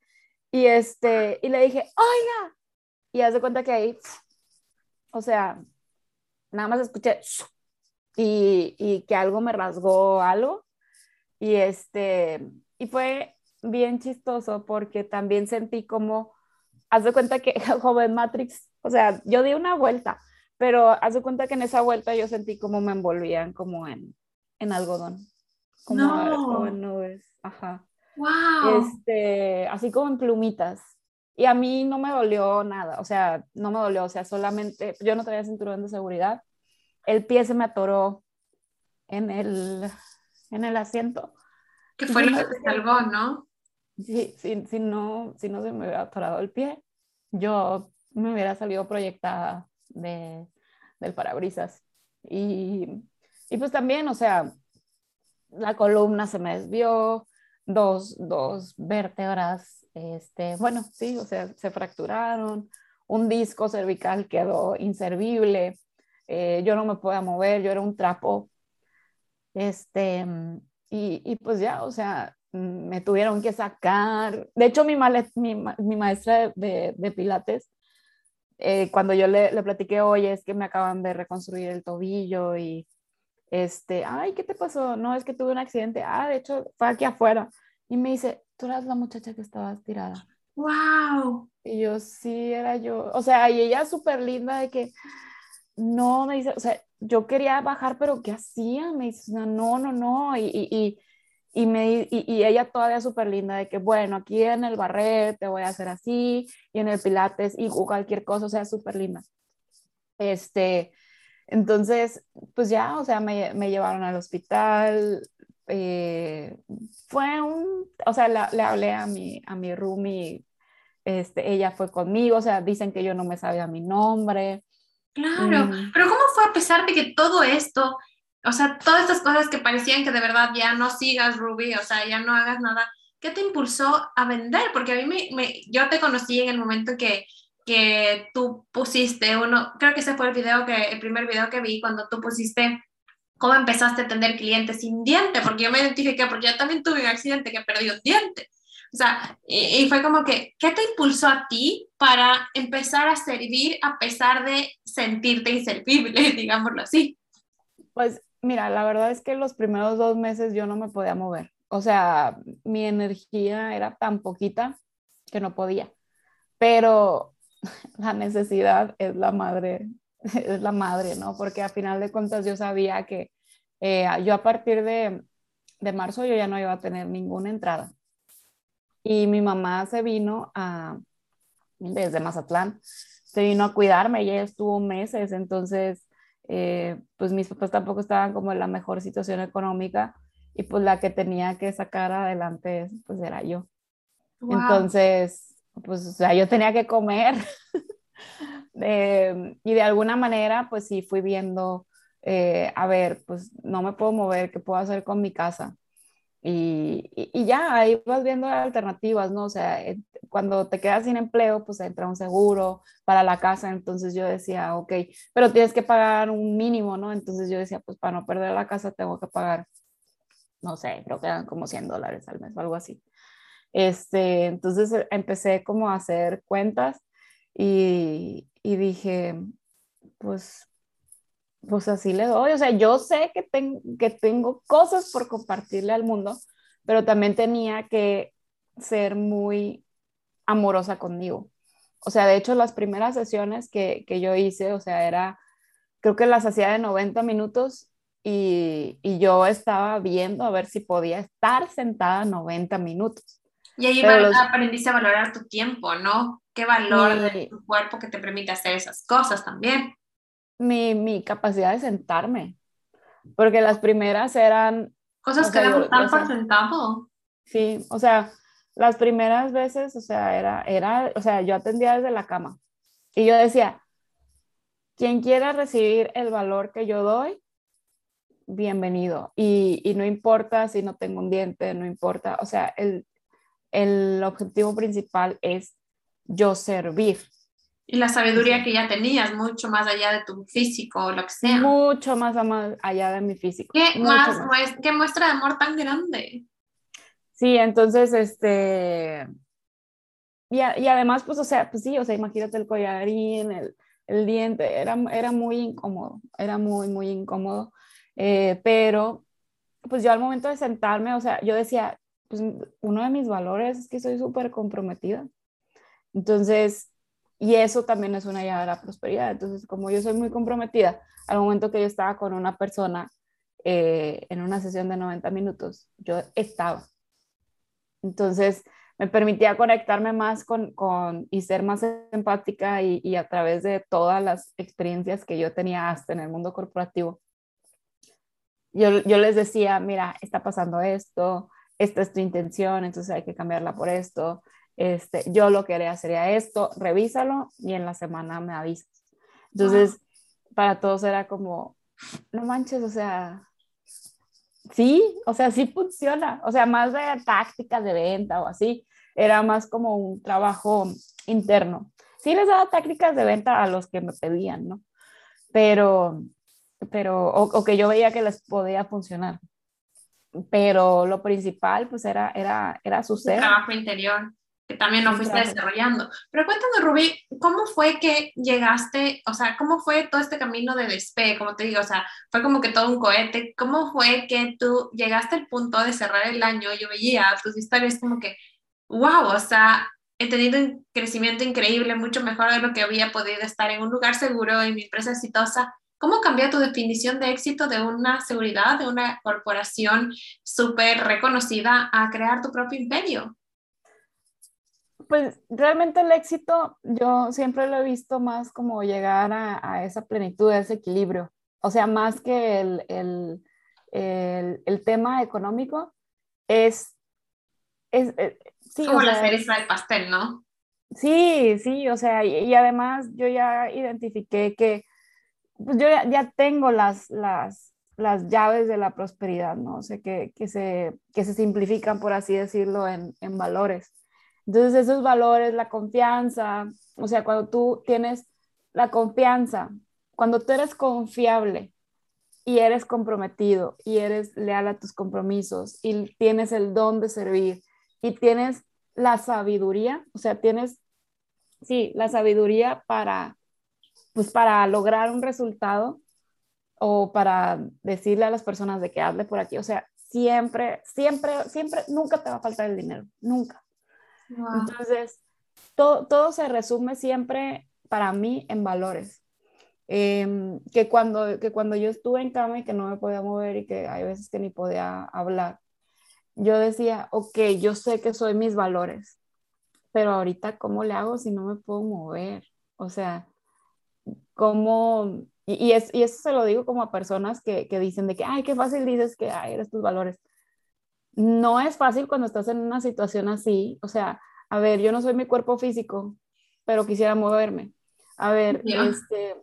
y este, y le dije, oiga, y haz de cuenta que ahí, *sniffs* o sea, nada más escuché, *sniffs* y, y que algo me rasgó algo, y este, y fue bien chistoso porque también sentí como, haz de cuenta que *laughs* joven Matrix, o sea, yo di una vuelta, pero haz de cuenta que en esa vuelta yo sentí como me envolvían como en, en algodón como, no. en nubes, ajá. Wow. Este, así como en plumitas. Y a mí no me dolió nada, o sea, no me dolió, o sea, solamente, yo no tenía cinturón de seguridad. El pie se me atoró en el, en el asiento. Que fue lo que te salvó, ¿no? Sí, si, si, no, si no se me hubiera atorado el pie, yo me hubiera salido proyectada de, del parabrisas. Y, y pues también, o sea, la columna se me desvió, dos, dos vértebras, este, bueno, sí, o sea, se fracturaron, un disco cervical quedó inservible, eh, yo no me podía mover, yo era un trapo, este, y, y pues ya, o sea, me tuvieron que sacar, de hecho mi, mi, mi maestra de, de Pilates, eh, cuando yo le, le platiqué, oye, es que me acaban de reconstruir el tobillo y este, ay, ¿qué te pasó? No, es que tuve un accidente. Ah, de hecho, fue aquí afuera. Y me dice, tú eras la muchacha que estabas tirada. ¡Wow! Y yo, sí, era yo. O sea, y ella súper linda de que, no, me dice, o sea, yo quería bajar, pero ¿qué hacía? Me dice, no, no, no. Y, y, y, me, y, ella todavía súper linda de que, bueno, aquí en el barret te voy a hacer así, y en el pilates, y cualquier cosa, o sea, súper linda. Este, entonces, pues ya, o sea, me, me llevaron al hospital. Eh, fue un, o sea, le hablé a mi, a mi roomie, este, ella fue conmigo, o sea, dicen que yo no me sabía mi nombre. Claro, mm. pero ¿cómo fue a pesar de que todo esto, o sea, todas estas cosas que parecían que de verdad ya no sigas Ruby, o sea, ya no hagas nada, ¿qué te impulsó a vender? Porque a mí me, me yo te conocí en el momento que que tú pusiste uno, creo que ese fue el video que, el primer video que vi cuando tú pusiste cómo empezaste a tener clientes sin diente, porque yo me identifiqué, porque yo también tuve un accidente que perdí un diente. O sea, y, fue como que, ¿qué te impulsó a ti para empezar a servir a pesar de sentirte inservible, *laughs* digámoslo así? Pues mira, la verdad es que los primeros dos meses yo no me podía mover. O sea, mi energía era tan poquita que no podía. Pero *laughs* la necesidad es la madre, *laughs* es la madre, ¿no? Porque a final de cuentas yo sabía que eh, yo a partir de, de, marzo yo ya no iba a tener ninguna entrada. Y mi mamá se vino a, desde Mazatlán, se vino a cuidarme, ella estuvo meses, entonces, eh, pues mis papás tampoco estaban como en la mejor situación económica y pues la que tenía que sacar adelante, pues era yo. Entonces, pues, o sea, yo tenía que comer. *laughs* y de alguna manera, pues sí, fui viendo, eh, a ver, pues no me puedo mover, ¿qué puedo hacer con mi casa? Y, y, ya, ahí vas viendo alternativas, ¿no? O sea, cuando te quedas sin empleo, pues entra un seguro para la casa, entonces yo decía, ok, pero tienes que pagar un mínimo, ¿no? Entonces yo decía, pues para no perder la casa tengo que pagar, no sé, creo que eran como 100 dólares al mes o algo así. Este, entonces eh, empecé como a hacer cuentas y, y dije, pues, pues así le doy. O sea, yo sé que, que tengo cosas por compartirle al mundo, pero también tenía que ser muy amorosa conmigo. O sea, de hecho, las primeras sesiones que, que yo hice, o sea, era, creo que las hacía de 90 minutos y, y, yo estaba viendo a ver si podía estar sentada 90 minutos. Y ahí los... aprendiste a valorar tu tiempo, ¿no? ¿Qué valor de tu cuerpo que te permite hacer esas cosas también? Mi, mi capacidad de sentarme, porque las primeras eran... Cosas que damos tan por sentado. Sí, o sea, las primeras veces, o sea, era, era, o sea, yo atendía desde la cama y yo decía, quien quiera recibir el valor que yo doy, bienvenido. Y, y no importa si no tengo un diente, no importa, o sea, el, el objetivo principal es yo servir. Y la sabiduría que ya tenías, mucho más allá de tu físico o lo que sea. Mucho más allá de mi físico. ¿Qué, más, ¿Qué muestra de amor tan grande? Sí, entonces, este... Y, y, además, pues, o sea, pues sí, o sea, imagínate el collarín, el, el diente, era, era muy incómodo, era muy, muy incómodo. Eh, pero, pues yo al momento de sentarme, o sea, yo decía, pues uno de mis valores es que soy súper comprometida. Entonces, y eso también es una llave de la prosperidad. Entonces, como yo soy muy comprometida, al momento que yo estaba con una persona eh, en una sesión de 90 minutos, yo estaba. Entonces, me permitía conectarme más con, con y ser más empática y, y, a través de todas las experiencias que yo tenía hasta en el mundo corporativo. Yo, yo les decía, mira, está pasando esto, esta es tu intención, entonces hay que cambiarla por esto, este, yo lo que haría sería esto, revísalo y en la semana me avisas. Entonces, para todos era como, no manches, o sea, sí, o sea, sí funciona, o sea, más de tácticas de venta o así, era más como un trabajo interno. Sí les daba tácticas de venta a los que me pedían, ¿no? Pero, pero, o, o que yo veía que les podía funcionar pero lo principal pues era, era, era su ser. trabajo interior, que también lo fuiste desarrollando. Pero cuéntame, Rubí, ¿cómo fue que llegaste, o sea, cómo fue todo este camino de despegue, como te digo, o sea, fue como que todo un cohete, ¿cómo fue que tú llegaste al punto de cerrar el año? Yo veía tus historias como que, wow, o sea, he tenido un crecimiento increíble, mucho mejor de lo que había podido estar en un lugar seguro, en mi empresa exitosa, ¿Cómo cambia tu definición de éxito de una seguridad, de una corporación súper reconocida a crear tu propio imperio? Pues realmente el éxito yo siempre lo he visto más como llegar a, esa plenitud, a ese equilibrio. O sea, más que el, el, el, tema económico, es... es, eh, sí, como la cereza del pastel, ¿no? Sí, sí, o sea, y además yo ya identifiqué que pues yo ya, tengo las, las, las, llaves de la prosperidad, ¿no? O sea, que, que, se, que se simplifican, por así decirlo, en, en valores. Entonces, esos valores, la confianza, o sea, cuando tú tienes la confianza, cuando tú eres confiable y eres comprometido y eres leal a tus compromisos y tienes el don de servir y tienes la sabiduría, o sea, tienes, sí, la sabiduría para pues para lograr un resultado o para decirle a las personas de que hable por aquí, o sea, siempre, siempre, siempre, nunca te va a faltar el dinero, nunca. Entonces, todo, todo se resume siempre para mí en valores. Em, que, cuando, que cuando yo estuve en cama y que no me podía mover y que hay veces que ni podía hablar, yo decía, ok, yo sé que soy mis valores, pero ahorita, ¿cómo le hago si no me puedo mover? O sea, cómo, y, es, y eso se lo digo como a personas que, que, dicen de que, ay, qué fácil dices que ay, eres tus valores. No es fácil cuando estás en una situación así, o sea, a ver, yo no soy mi cuerpo físico, pero quisiera moverme. A ver, este,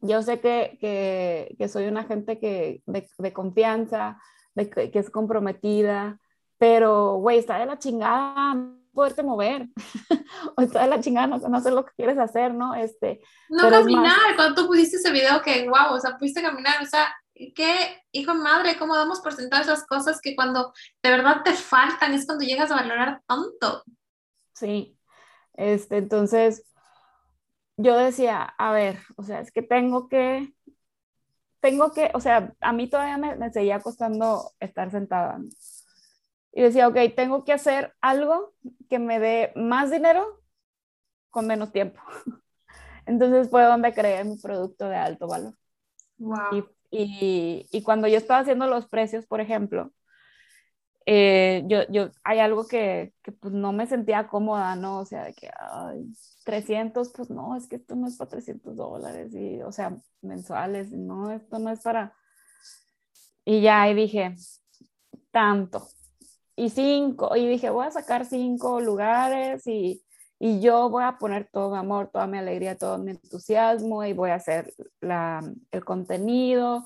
yo sé que, que, que, soy una gente que, de, de confianza, de, que es comprometida, pero, güey, está de la chingada poderte mover, *laughs* o está de la chingada, no, no, sé lo que quieres hacer, ¿no? Este, no caminar, cuando tú pusiste ese video que, wow, o sea, pudiste caminar, o sea, qué hijo madre, cómo damos por sentado esas cosas que cuando de verdad te faltan es cuando llegas a valorar tanto. Sí, este, entonces yo decía, a ver, o sea, es que tengo que, tengo que, o sea, a mí todavía me, me seguía costando estar sentada. Y decía, ok, tengo que hacer algo que me dé más dinero con menos tiempo. *laughs* Entonces fue donde creé mi producto de alto valor. Wow. Y, y, cuando yo estaba haciendo los precios, por ejemplo, eh, yo, yo, hay algo que, que, pues no me sentía cómoda, ¿no? O sea, de que, ay, 300, pues no, es que esto no es para 300 dólares, y, o sea, mensuales, no, esto no es para... Y ya ahí dije, tanto. Y cinco, y dije, voy a sacar cinco lugares y, y yo voy a poner todo mi amor, toda mi alegría, todo mi entusiasmo y voy a hacer la, el contenido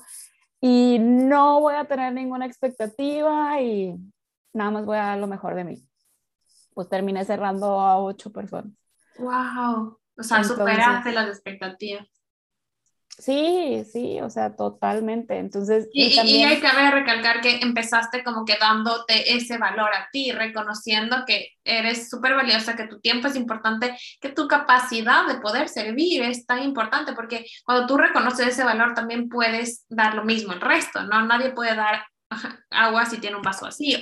y no voy a tener ninguna expectativa y nada más voy a dar lo mejor de mí. Pues terminé cerrando a ocho personas. ¡Wow! O sea, superaste las expectativas. Sí, sí, o sea, totalmente. Entonces, y, también... y, hay que recalcar que empezaste como que dándote ese valor a ti, reconociendo que eres súper valiosa, que tu tiempo es importante, que tu capacidad de poder servir es tan importante, porque cuando tú reconoces ese valor también puedes dar lo mismo al resto, ¿no? Nadie puede dar *laughs* agua si tiene un vaso vacío.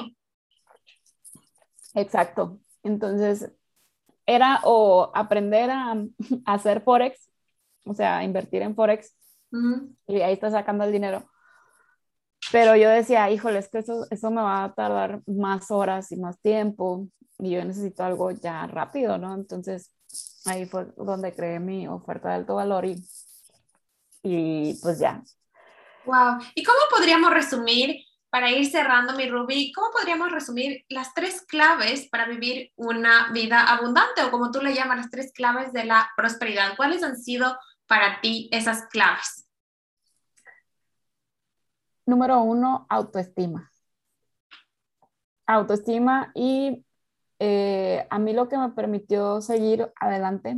Exacto. Entonces, era o aprender a, *laughs* a hacer Forex o sea, invertir en Forex y ahí está sacando el dinero. Pero yo decía, híjole, es que eso, eso me va a tardar más horas y más tiempo y yo necesito algo ya rápido, ¿no? Entonces ahí fue donde creé mi oferta de alto valor y, y pues ya. Wow. ¿Y cómo podríamos resumir, para ir cerrando mi Ruby, cómo podríamos resumir las tres claves para vivir una vida abundante o como tú le llamas, las tres claves de la prosperidad? ¿Cuáles han sido para ti esas claves? Número uno, autoestima. Autoestima y eh, a mí lo que me permitió seguir adelante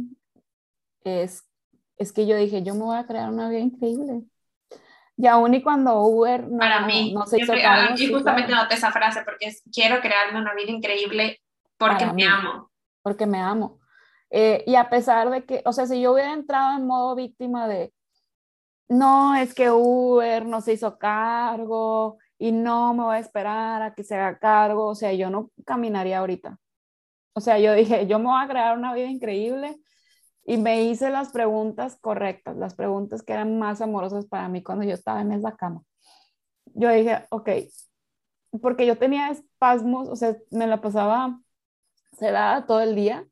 es, es que yo dije, yo me voy a crear una vida increíble. Y aún y cuando Uber no, Para mí, no se hizo cargo, Y justamente noté esa frase porque es, quiero crearme una vida increíble porque me amo. Porque me amo. Eh, y a pesar de que, o sea, si yo hubiera entrado en modo víctima de, no, es que Uber no se hizo cargo y no me voy a esperar a que se haga cargo, o sea, yo no caminaría ahorita. O sea, yo dije, yo me voy a crear una vida increíble y me hice las preguntas correctas, las preguntas que eran más amorosas para mí cuando yo estaba en esa cama. Yo dije, ok, porque yo tenía espasmos, o sea, me la pasaba sedada todo el día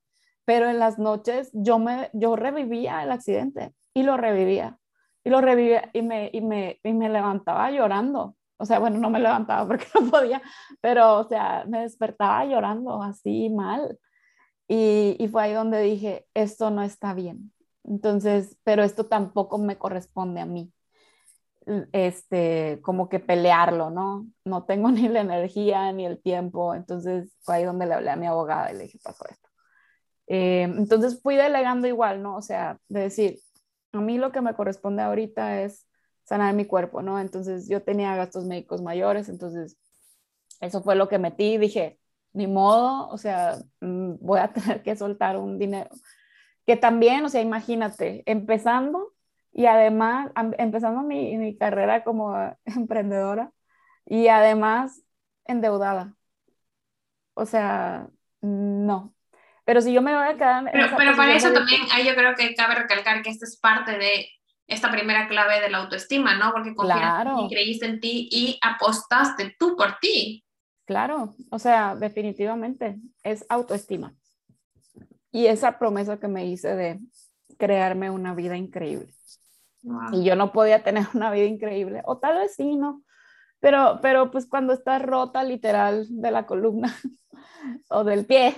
pero en las noches yo, me, yo revivía el accidente y lo revivía y lo revivía y me, y me, y me levantaba llorando. O sea, bueno, no me levantaba *laughs* porque no podía, pero, o sea, me despertaba llorando así mal. Y, y fue ahí donde dije, esto no está bien. Entonces, pero esto tampoco me corresponde a mí. Este, como que pelearlo, ¿no? No tengo *laughs* ni la energía ni el tiempo. Entonces, fue ahí donde le hablé a mi abogada y le dije, pasó esto. Eh, entonces fui delegando igual, ¿no? O sea, de decir, a mí lo que me corresponde ahorita es sanar mi cuerpo, ¿no? Entonces yo tenía gastos médicos mayores, entonces eso fue lo que metí, dije, ni modo, o sea, mm, voy a *laughs* tener que soltar un dinero. Que también, o sea, imagínate, empezando y además, empezando mi, mi carrera como *laughs* emprendedora y además endeudada. O sea, no, pero si yo me voy a quedar... Pero, pero para eso también, ahí yo creo que cabe recalcar que esta es parte de esta primera clave de la autoestima, ¿no? Porque confiaste y creíste en ti y apostaste tú por ti. Claro, o sea, definitivamente es autoestima. Y esa promesa que me hice de crearme una vida increíble. Y yo no podía tener una vida increíble, o tal vez sí, ¿no? Pero, pero pues cuando estás rota literal de la columna *laughs* o del pie,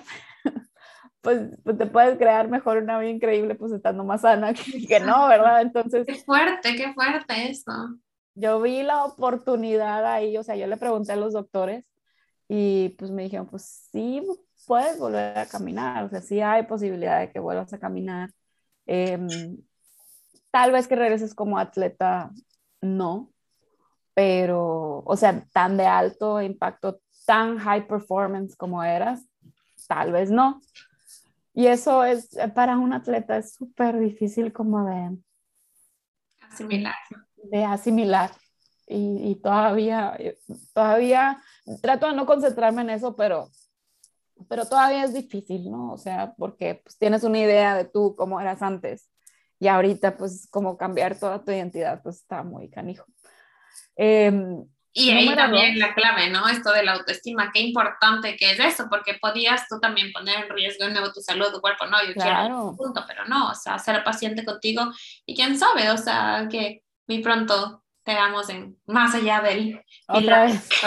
pues, pues, te puedes crear mejor una vida increíble pues estando más sana *laughs* que, no, ¿verdad? Entonces... Qué fuerte, qué fuerte eso. Yo vi la oportunidad ahí, o sea, yo le pregunté a los doctores y pues me dijeron, pues sí, puedes volver a caminar, o sea, sí hay posibilidad de que vuelvas a caminar. Em, tal vez que regreses como atleta, no, pero, o sea, tan de alto impacto, tan high performance como eras, tal vez no. Y eso es, para un atleta es súper difícil como de asimilar. De asimilar. Y, y, todavía, todavía trato de no concentrarme en eso, pero, pero todavía es difícil, ¿no? O sea, porque pues, tienes una idea de tú cómo eras antes y ahorita pues como cambiar toda tu identidad pues está muy canijo. Em, y ahí también la clave, ¿no? Esto de la autoestima, qué importante que es eso, porque podías tú también poner en riesgo de nuevo tu salud, tu cuerpo, no, yo quiero un punto, pero no, o sea, ser paciente contigo y quién sabe, o sea, que muy pronto te en más allá del... Otra vez. *laughs*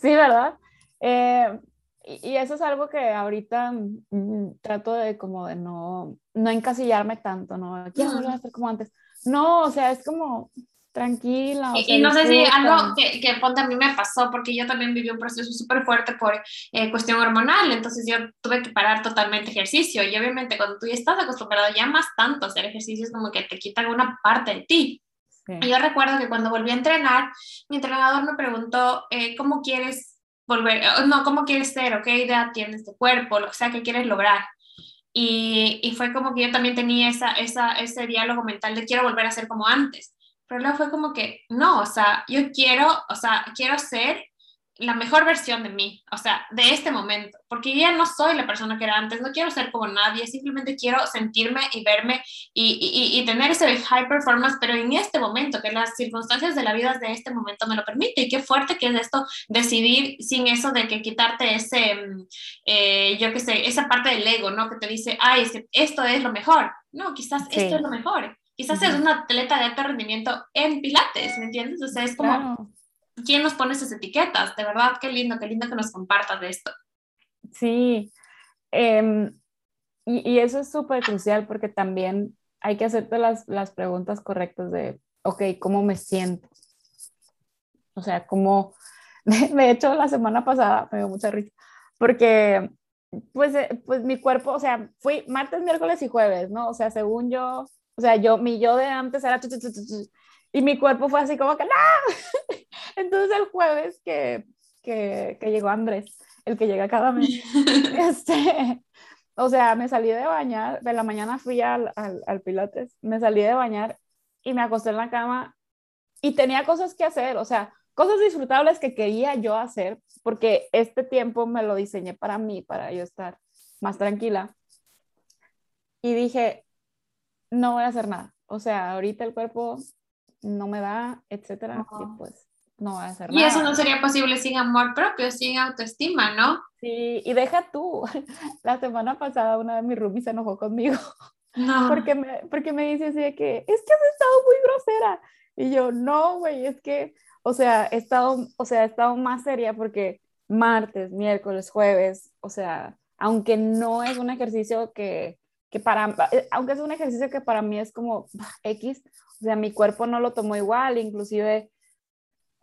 Sí, ¿verdad? Eh, y, eso es algo que ahorita mm, trato de como de no, no encasillarme tanto, ¿no? Quiero volver a hacer como antes. No, o sea, es como tranquila. y, no sé si algo que, que, ponte a mí me pasó, porque yo también viví un proceso súper fuerte por eh, cuestión hormonal, entonces yo tuve que parar totalmente ejercicio y obviamente cuando tú ya estás acostumbrado ya más tanto a hacer ejercicios como que te quitan una parte de ti. Y yo recuerdo que cuando volví a entrenar, mi entrenador me preguntó, eh, ¿cómo quieres volver, eh, no, cómo quieres ser o qué idea tienes de cuerpo, lo que sea que quieres lograr. Y, y, fue como que yo también tenía esa, esa, ese diálogo mental de quiero volver a ser como antes. Pero luego fue como que, no, o sea, yo quiero, o sea, quiero ser la mejor versión de mí, o sea, de este momento, porque ya no soy la persona que era antes, no quiero ser como nadie, simplemente quiero sentirme y verme y, y, y, tener ese high performance, pero en este momento, que las circunstancias de la vida de este momento me lo permiten, y qué fuerte que es esto, decidir sin eso de que quitarte ese, mm, eh, yo qué sé, esa parte del ego, ¿no? Que te dice, ay, es que esto es lo mejor, no, quizás esto es lo mejor. Quizás es una atleta de alto rendimiento en pilates, ¿me entiendes? O sea, es como, ¿quién nos pone esas etiquetas? De verdad, qué lindo, qué lindo que nos compartas de esto. Sí, em, y, y, eso es súper crucial porque también hay que hacerte las, las preguntas correctas de, ok, ¿cómo me siento? O sea, como, *laughs* de hecho, la semana pasada me dio mucha risa, porque pues, eh, pues mi cuerpo, o sea, fui martes, miércoles y jueves, ¿no? O sea, según yo, o sea, yo, mi yo de antes era, y mi cuerpo fue así como que, ¡no! *laughs* Entonces el jueves que, que, que llegó Andrés, el que llega cada mes, *laughs* este, o sea, me salí de bañar, de la mañana fui al, al, al, Pilates, me salí de bañar y me acosté en la cama y tenía cosas que hacer, o sea, cosas disfrutables que quería yo hacer, porque este tiempo me lo diseñé para mí, para yo estar más tranquila. Y dije, no voy a hacer nada. O sea, ahorita el cuerpo no me da, etcétera, y pues no voy a hacer nada. Y eso no sería posible sin amor propio, sin autoestima, ¿no? Sí, y deja tú. *laughs* La semana pasada una de mis roomies se enojó conmigo. *laughs* No. Porque me, porque me dice así de que, es que has estado muy grosera. Y yo, no, güey, es que, o sea, he estado, o sea, he estado más seria porque martes, miércoles, jueves, o sea, aunque no es un ejercicio que, que para, eh, aunque es un ejercicio que para mí es como X, o sea, mi cuerpo no lo tomó igual, inclusive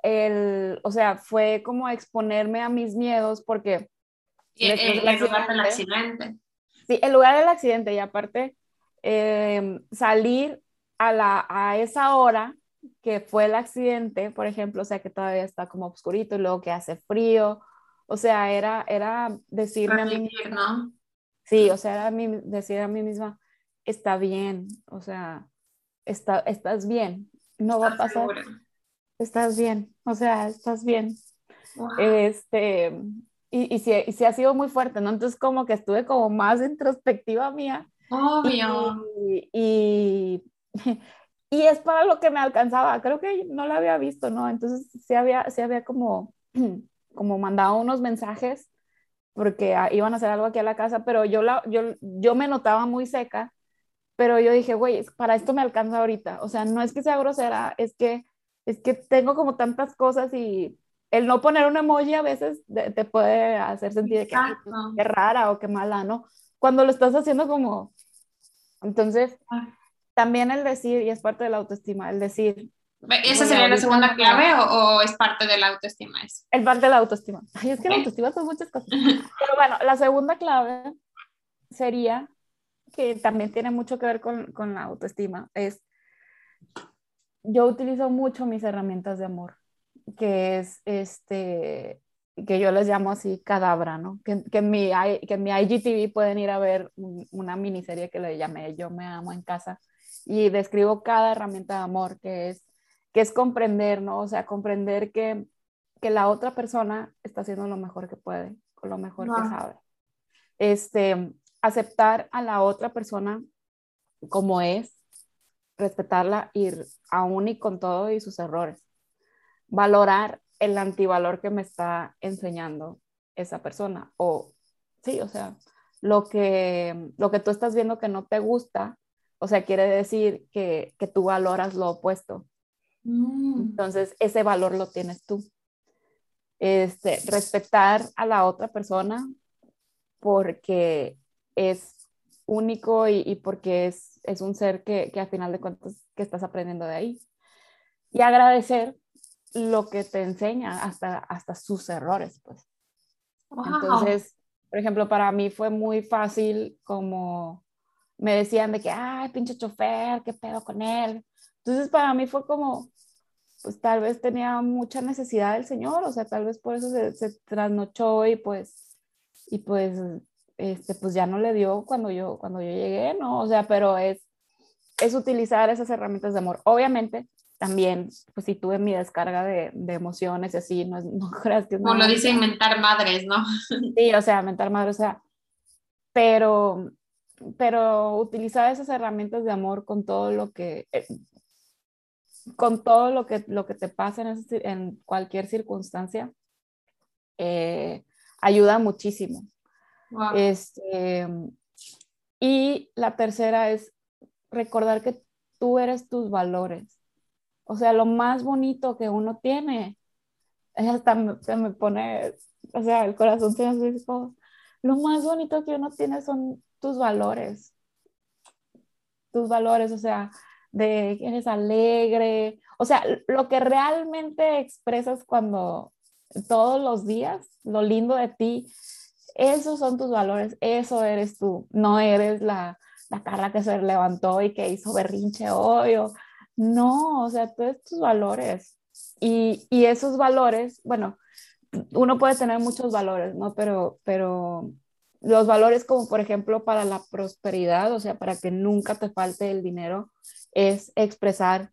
el, o sea, fue como exponerme a mis miedos porque... Y el, lugar del accidente. Sí, el lugar del accidente y aparte em, salir a, la, a esa hora que fue el accidente, por ejemplo, o sea, que todavía está como oscurito y luego que hace frío, o sea, era, era decirme a mí... ¿no? Sí, o sea, era mí, decir a mí misma, está bien, o sea, está, estás bien, no va a pasar. Estás bien, o sea, estás bien. Este, y, y, sí, y sí ha sido muy fuerte, ¿no? Entonces como que estuve como más introspectiva mía. Obvio. Y, y, *laughs* y, es para lo que me alcanzaba. Creo que no la había visto, ¿no? Entonces sí había, sí había como, *clears throat* como mandado unos mensajes porque ah, iban a hacer algo aquí a la casa, pero yo, la, yo, yo me notaba muy seca, pero yo dije, güey, para esto me alcanza ahorita. O sea, no es que sea grosera, es que, es que tengo como tantas cosas y el no poner un emoji a veces te, puede hacer sentir que qué rara o qué mala, ¿no? Cuando lo estás haciendo como... Entonces, ah. también el decir, y es parte de la autoestima, el decir, ¿Esa sería la segunda clave o, es parte de la autoestima? Es parte de la autoestima. *laughs* Ay, es que la autoestima son muchas cosas. *laughs* Pero bueno, la segunda clave sería, que también tiene mucho que ver con, con la autoestima, es yo utilizo mucho mis herramientas de amor, que es este, que yo les llamo así cadabra, ¿no? Que, que, en mi, que en mi IGTV pueden ir a ver una miniserie que le llamé Yo me amo en casa y describo cada herramienta de amor, que es, que es comprender, ¿no? O sea, comprender que, que la otra persona está haciendo lo mejor que puede, con lo mejor que sabe. Este, aceptar a la otra persona como es, respetarla, ir aún y con todo y sus errores. Valorar el antivalor que me está enseñando esa persona. O, sí, o sea, lo que, lo que tú estás viendo que no te gusta, o sea, quiere decir que, que tú valoras lo opuesto. Mm. Entonces, ese valor lo tienes tú. Este, respetar a la otra persona porque es único y, porque es, es, un ser que, que a final de cuentas que estás aprendiendo de ahí. Y agradecer lo que te enseña hasta, hasta sus errores, pues. Entonces, por ejemplo, para mí fue muy fácil como me decían de que, ay, pinche chofer, qué pedo con él. Entonces, para mí fue como, pues tal vez tenía mucha necesidad del Señor, o sea, tal vez por eso se, se trasnochó y pues, y pues, este, pues ya no le dio cuando yo, cuando yo llegué, ¿no? O sea, pero es, es utilizar esas herramientas de amor. Obviamente, también, pues sí tuve mi descarga de, de emociones y así, no, *laughs* no creas que... Como lo dicen mentar madres, ¿no? *laughs* Sí, o sea, mentar madres, o sea, pero, pero utilizar esas herramientas de amor con todo lo que, eh, con todo lo que, lo que te pasa en, en cualquier circunstancia, eh, ayuda muchísimo. Este, y la tercera es recordar que tú eres tus valores. O sea, lo más bonito que uno tiene, hasta se me pone, o sea, el corazón se me dice, lo más bonito que uno tiene son tus valores. Tus valores, o sea, de que eres alegre, o sea, lo que realmente expresas cuando todos los días, lo lindo de ti, esos son tus valores, eso eres tú, no eres la, la cara que se levantó y que hizo berrinche hoy o no, o sea, todos tus valores. Y, y, esos valores, bueno, uno puede tener muchos valores, ¿no? Pero, pero los valores como por ejemplo para la prosperidad, o sea, para que nunca te falte el dinero, es expresar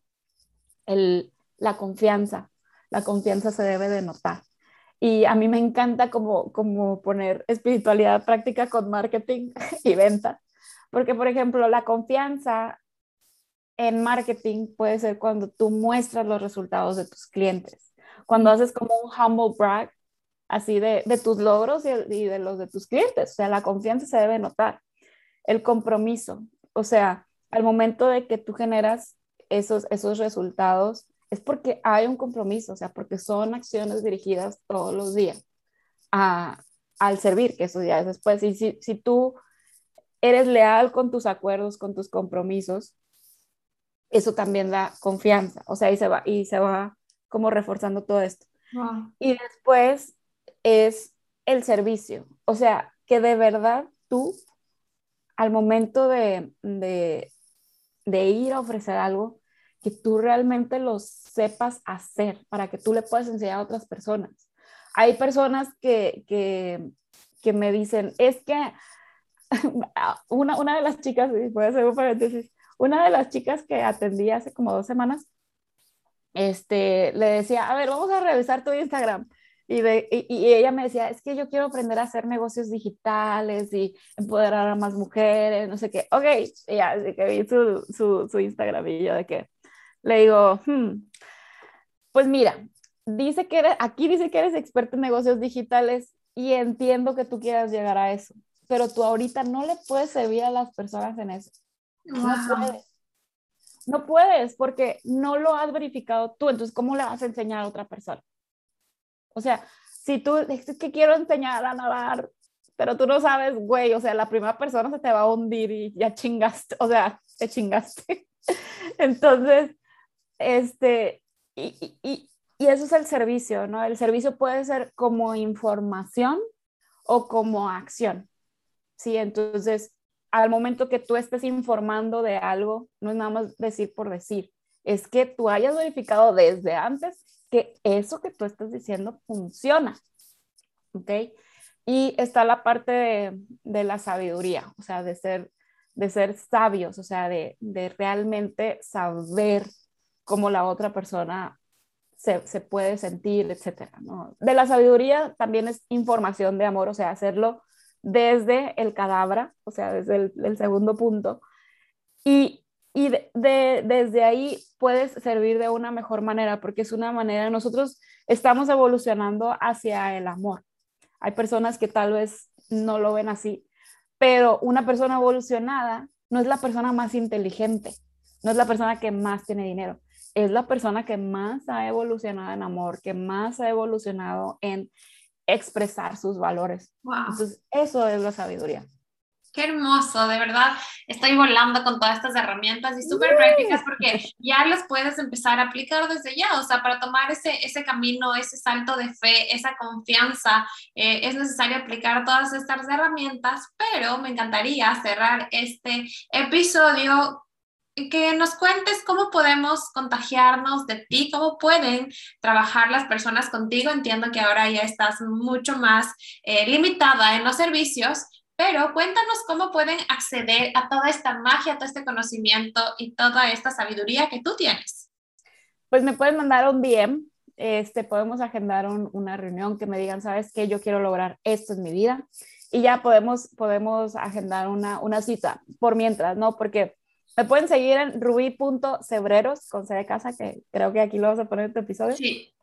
el, la confianza. La confianza se debe de notar. Y a mí me encanta como, como poner espiritualidad práctica con marketing *laughs* y venta. Porque, por ejemplo, la confianza en marketing puede ser cuando tú muestras los resultados de tus clientes, cuando haces como un humble brag, así de, de tus logros y, y, de los de tus clientes. O sea, la confianza se debe notar. El compromiso, o sea, al momento de que tú generas esos, esos resultados, es porque hay un compromiso, o sea, porque son acciones dirigidas todos los días a, al servir, que eso ya es después. Y si, si tú eres leal con tus acuerdos, con tus compromisos, eso también da confianza, o sea, y se va, y se va como reforzando todo esto. Y después es el servicio, o sea, que de verdad tú, al momento de, de, de ir a ofrecer algo, que tú realmente lo sepas hacer para que tú le puedas enseñar a otras personas. Hay personas que, que, que me dicen, es que *laughs* una, una de las chicas, puede hacer un paréntesis, una de las chicas que atendí hace como dos semanas, este, le decía, a ver, vamos a revisar tu Instagram. Y, de, y, ella me decía, es que yo quiero aprender a hacer negocios digitales y empoderar a más mujeres, no sé qué. Ok, y ya, así que vi su, su, su, Instagram y yo de que le digo, hmm, pues mira, dice que eres, aquí dice que eres experto en negocios digitales y entiendo que tú quieras llegar a eso, pero tú ahorita no le puedes servir a las personas en eso. No puedes. No puedes porque no lo has verificado tú. Entonces, ¿cómo le vas a enseñar a otra persona? O sea, si tú dices que quiero enseñar a nadar, pero tú no sabes, güey, o sea, la primera persona se te va a hundir y ya chingaste, o sea, te chingaste. *laughs* Entonces, este, y, y, y eso es el servicio, ¿no? El servicio puede ser como información o como acción. Sí, entonces al momento que tú estés informando de algo, no es nada más decir por decir, es que tú hayas verificado desde antes que eso que tú estás diciendo funciona. ¿Ok? Y está la parte de, la sabiduría, o sea, de ser, de ser sabios, o sea, de, de realmente saber cómo la otra persona se, se, puede sentir, etcétera. ¿no? De la sabiduría también es información de amor, o sea, hacerlo desde el cadáver, o sea, desde el segundo punto. Y, y de, de, desde ahí puedes servir de una mejor manera, porque es una manera, nosotros estamos evolucionando hacia el amor. Hay personas que tal vez no lo ven así, pero una persona evolucionada no es la persona más inteligente, no es la persona que más tiene dinero, es la persona que más ha evolucionado en amor, que más ha evolucionado en expresar sus valores. Wow. Entonces, eso es la sabiduría. Qué hermoso, de verdad. Estoy volando con todas estas herramientas y súper prácticas porque ya las puedes empezar a aplicar desde ya. O sea, para tomar ese, ese camino, ese salto de fe, esa confianza, eh, es necesario aplicar todas estas herramientas, pero me encantaría cerrar este episodio que nos cuentes cómo podemos contagiarnos de ti, cómo pueden trabajar las personas contigo. Entiendo que ahora ya estás mucho más eh, limitada en los servicios, pero cuéntanos cómo pueden acceder a toda esta magia, todo este conocimiento y toda esta sabiduría que tú tienes. Pues me pueden mandar un DM, este, podemos agendar un, una reunión que me digan, sabes qué, yo quiero lograr esto en mi vida y ya podemos, podemos agendar una, una cita por mientras, ¿no? Porque me pueden seguir en rubí.cebreros con C de casa, que creo que aquí lo vamos a poner en tu episodio. Sí.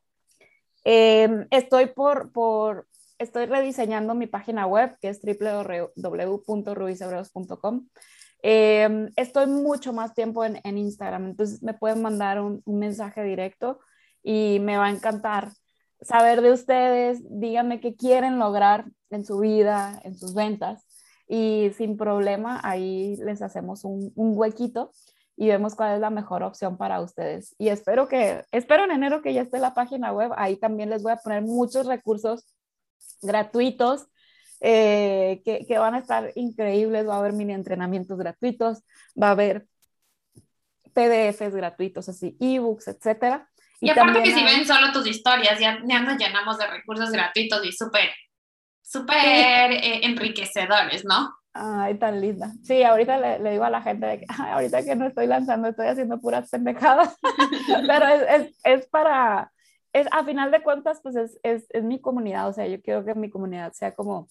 Eh, estoy por, por, estoy rediseñando mi página web, que es www.rubicebreros.com. Eh, estoy mucho más tiempo en, Instagram, entonces me pueden mandar un, un, mensaje directo y me va a encantar saber de ustedes. Díganme qué quieren lograr en su vida, en sus ventas y sin problema ahí les hacemos un, un, huequito y vemos cuál es la mejor opción para ustedes. Y espero que, espero en enero que ya esté la página web, ahí también les voy a poner muchos recursos gratuitos eh, que, que, van a estar increíbles, va a haber mini entrenamientos gratuitos, va a haber PDFs gratuitos, así, ebooks, etcétera. Y, y aparte que si ven solo tus historias, ya, ya nos llenamos de recursos gratuitos y súper súper eh, enriquecedores, ¿no? Ay, tan linda. Sí, ahorita le, le digo a la gente de que ay, ahorita que no estoy lanzando, estoy haciendo puras pendejadas, *laughs* pero es, es, es, para, es, a final de cuentas, pues es, es, es mi comunidad, o sea, yo quiero que mi comunidad sea como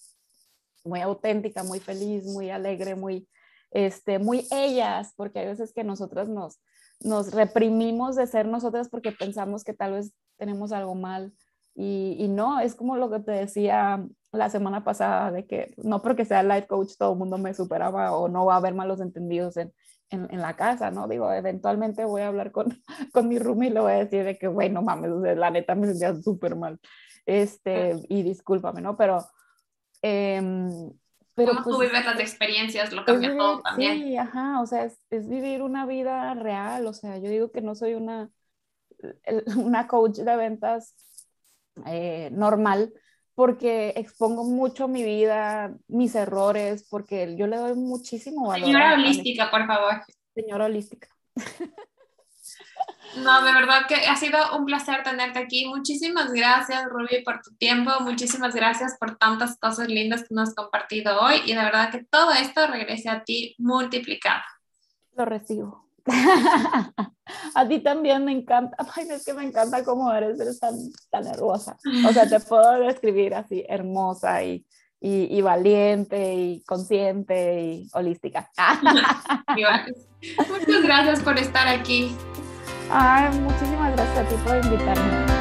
muy auténtica, muy feliz, muy alegre, muy, este, muy ellas, porque hay veces que nosotras nos, nos reprimimos de ser nosotras porque pensamos que tal vez tenemos algo mal. Y, y, no, es como lo que te decía la semana pasada, de que no porque sea life coach todo el mundo me superaba o no va a haber malos entendidos en, en, en, la casa, ¿no? Digo, eventualmente voy a hablar con, *laughs* con mi roomie y le voy a decir de que, güey, no mames, la neta me sentía súper mal. Este, y discúlpame, ¿no? Pero... Eh, pero ¿Cómo pues, tú vives las experiencias? Lo cambia vivir, todo también. Sí, ajá, o sea, es, es vivir una vida real, o sea, yo digo que no soy una, *laughs* una coach de ventas eh, normal, porque expongo mucho mi vida, mis errores, porque yo le doy muchísimo valor. Señora holística, por favor. Señora holística. No, de verdad que ha sido un placer tenerte aquí. Muchísimas gracias, Ruby, por tu tiempo. Muchísimas gracias por tantas cosas lindas que nos has compartido hoy. Y de verdad que todo esto regrese a ti multiplicado. Lo recibo. *laughs* a ti también me encanta, *laughs* ay, es que me encanta cómo eres, eres tan, tan hermosa. O sea, te *laughs* puedo describir así, hermosa y, y, y valiente y consciente y holística. Muchas gracias por estar aquí. Ay, muchísimas gracias a ti por invitarme.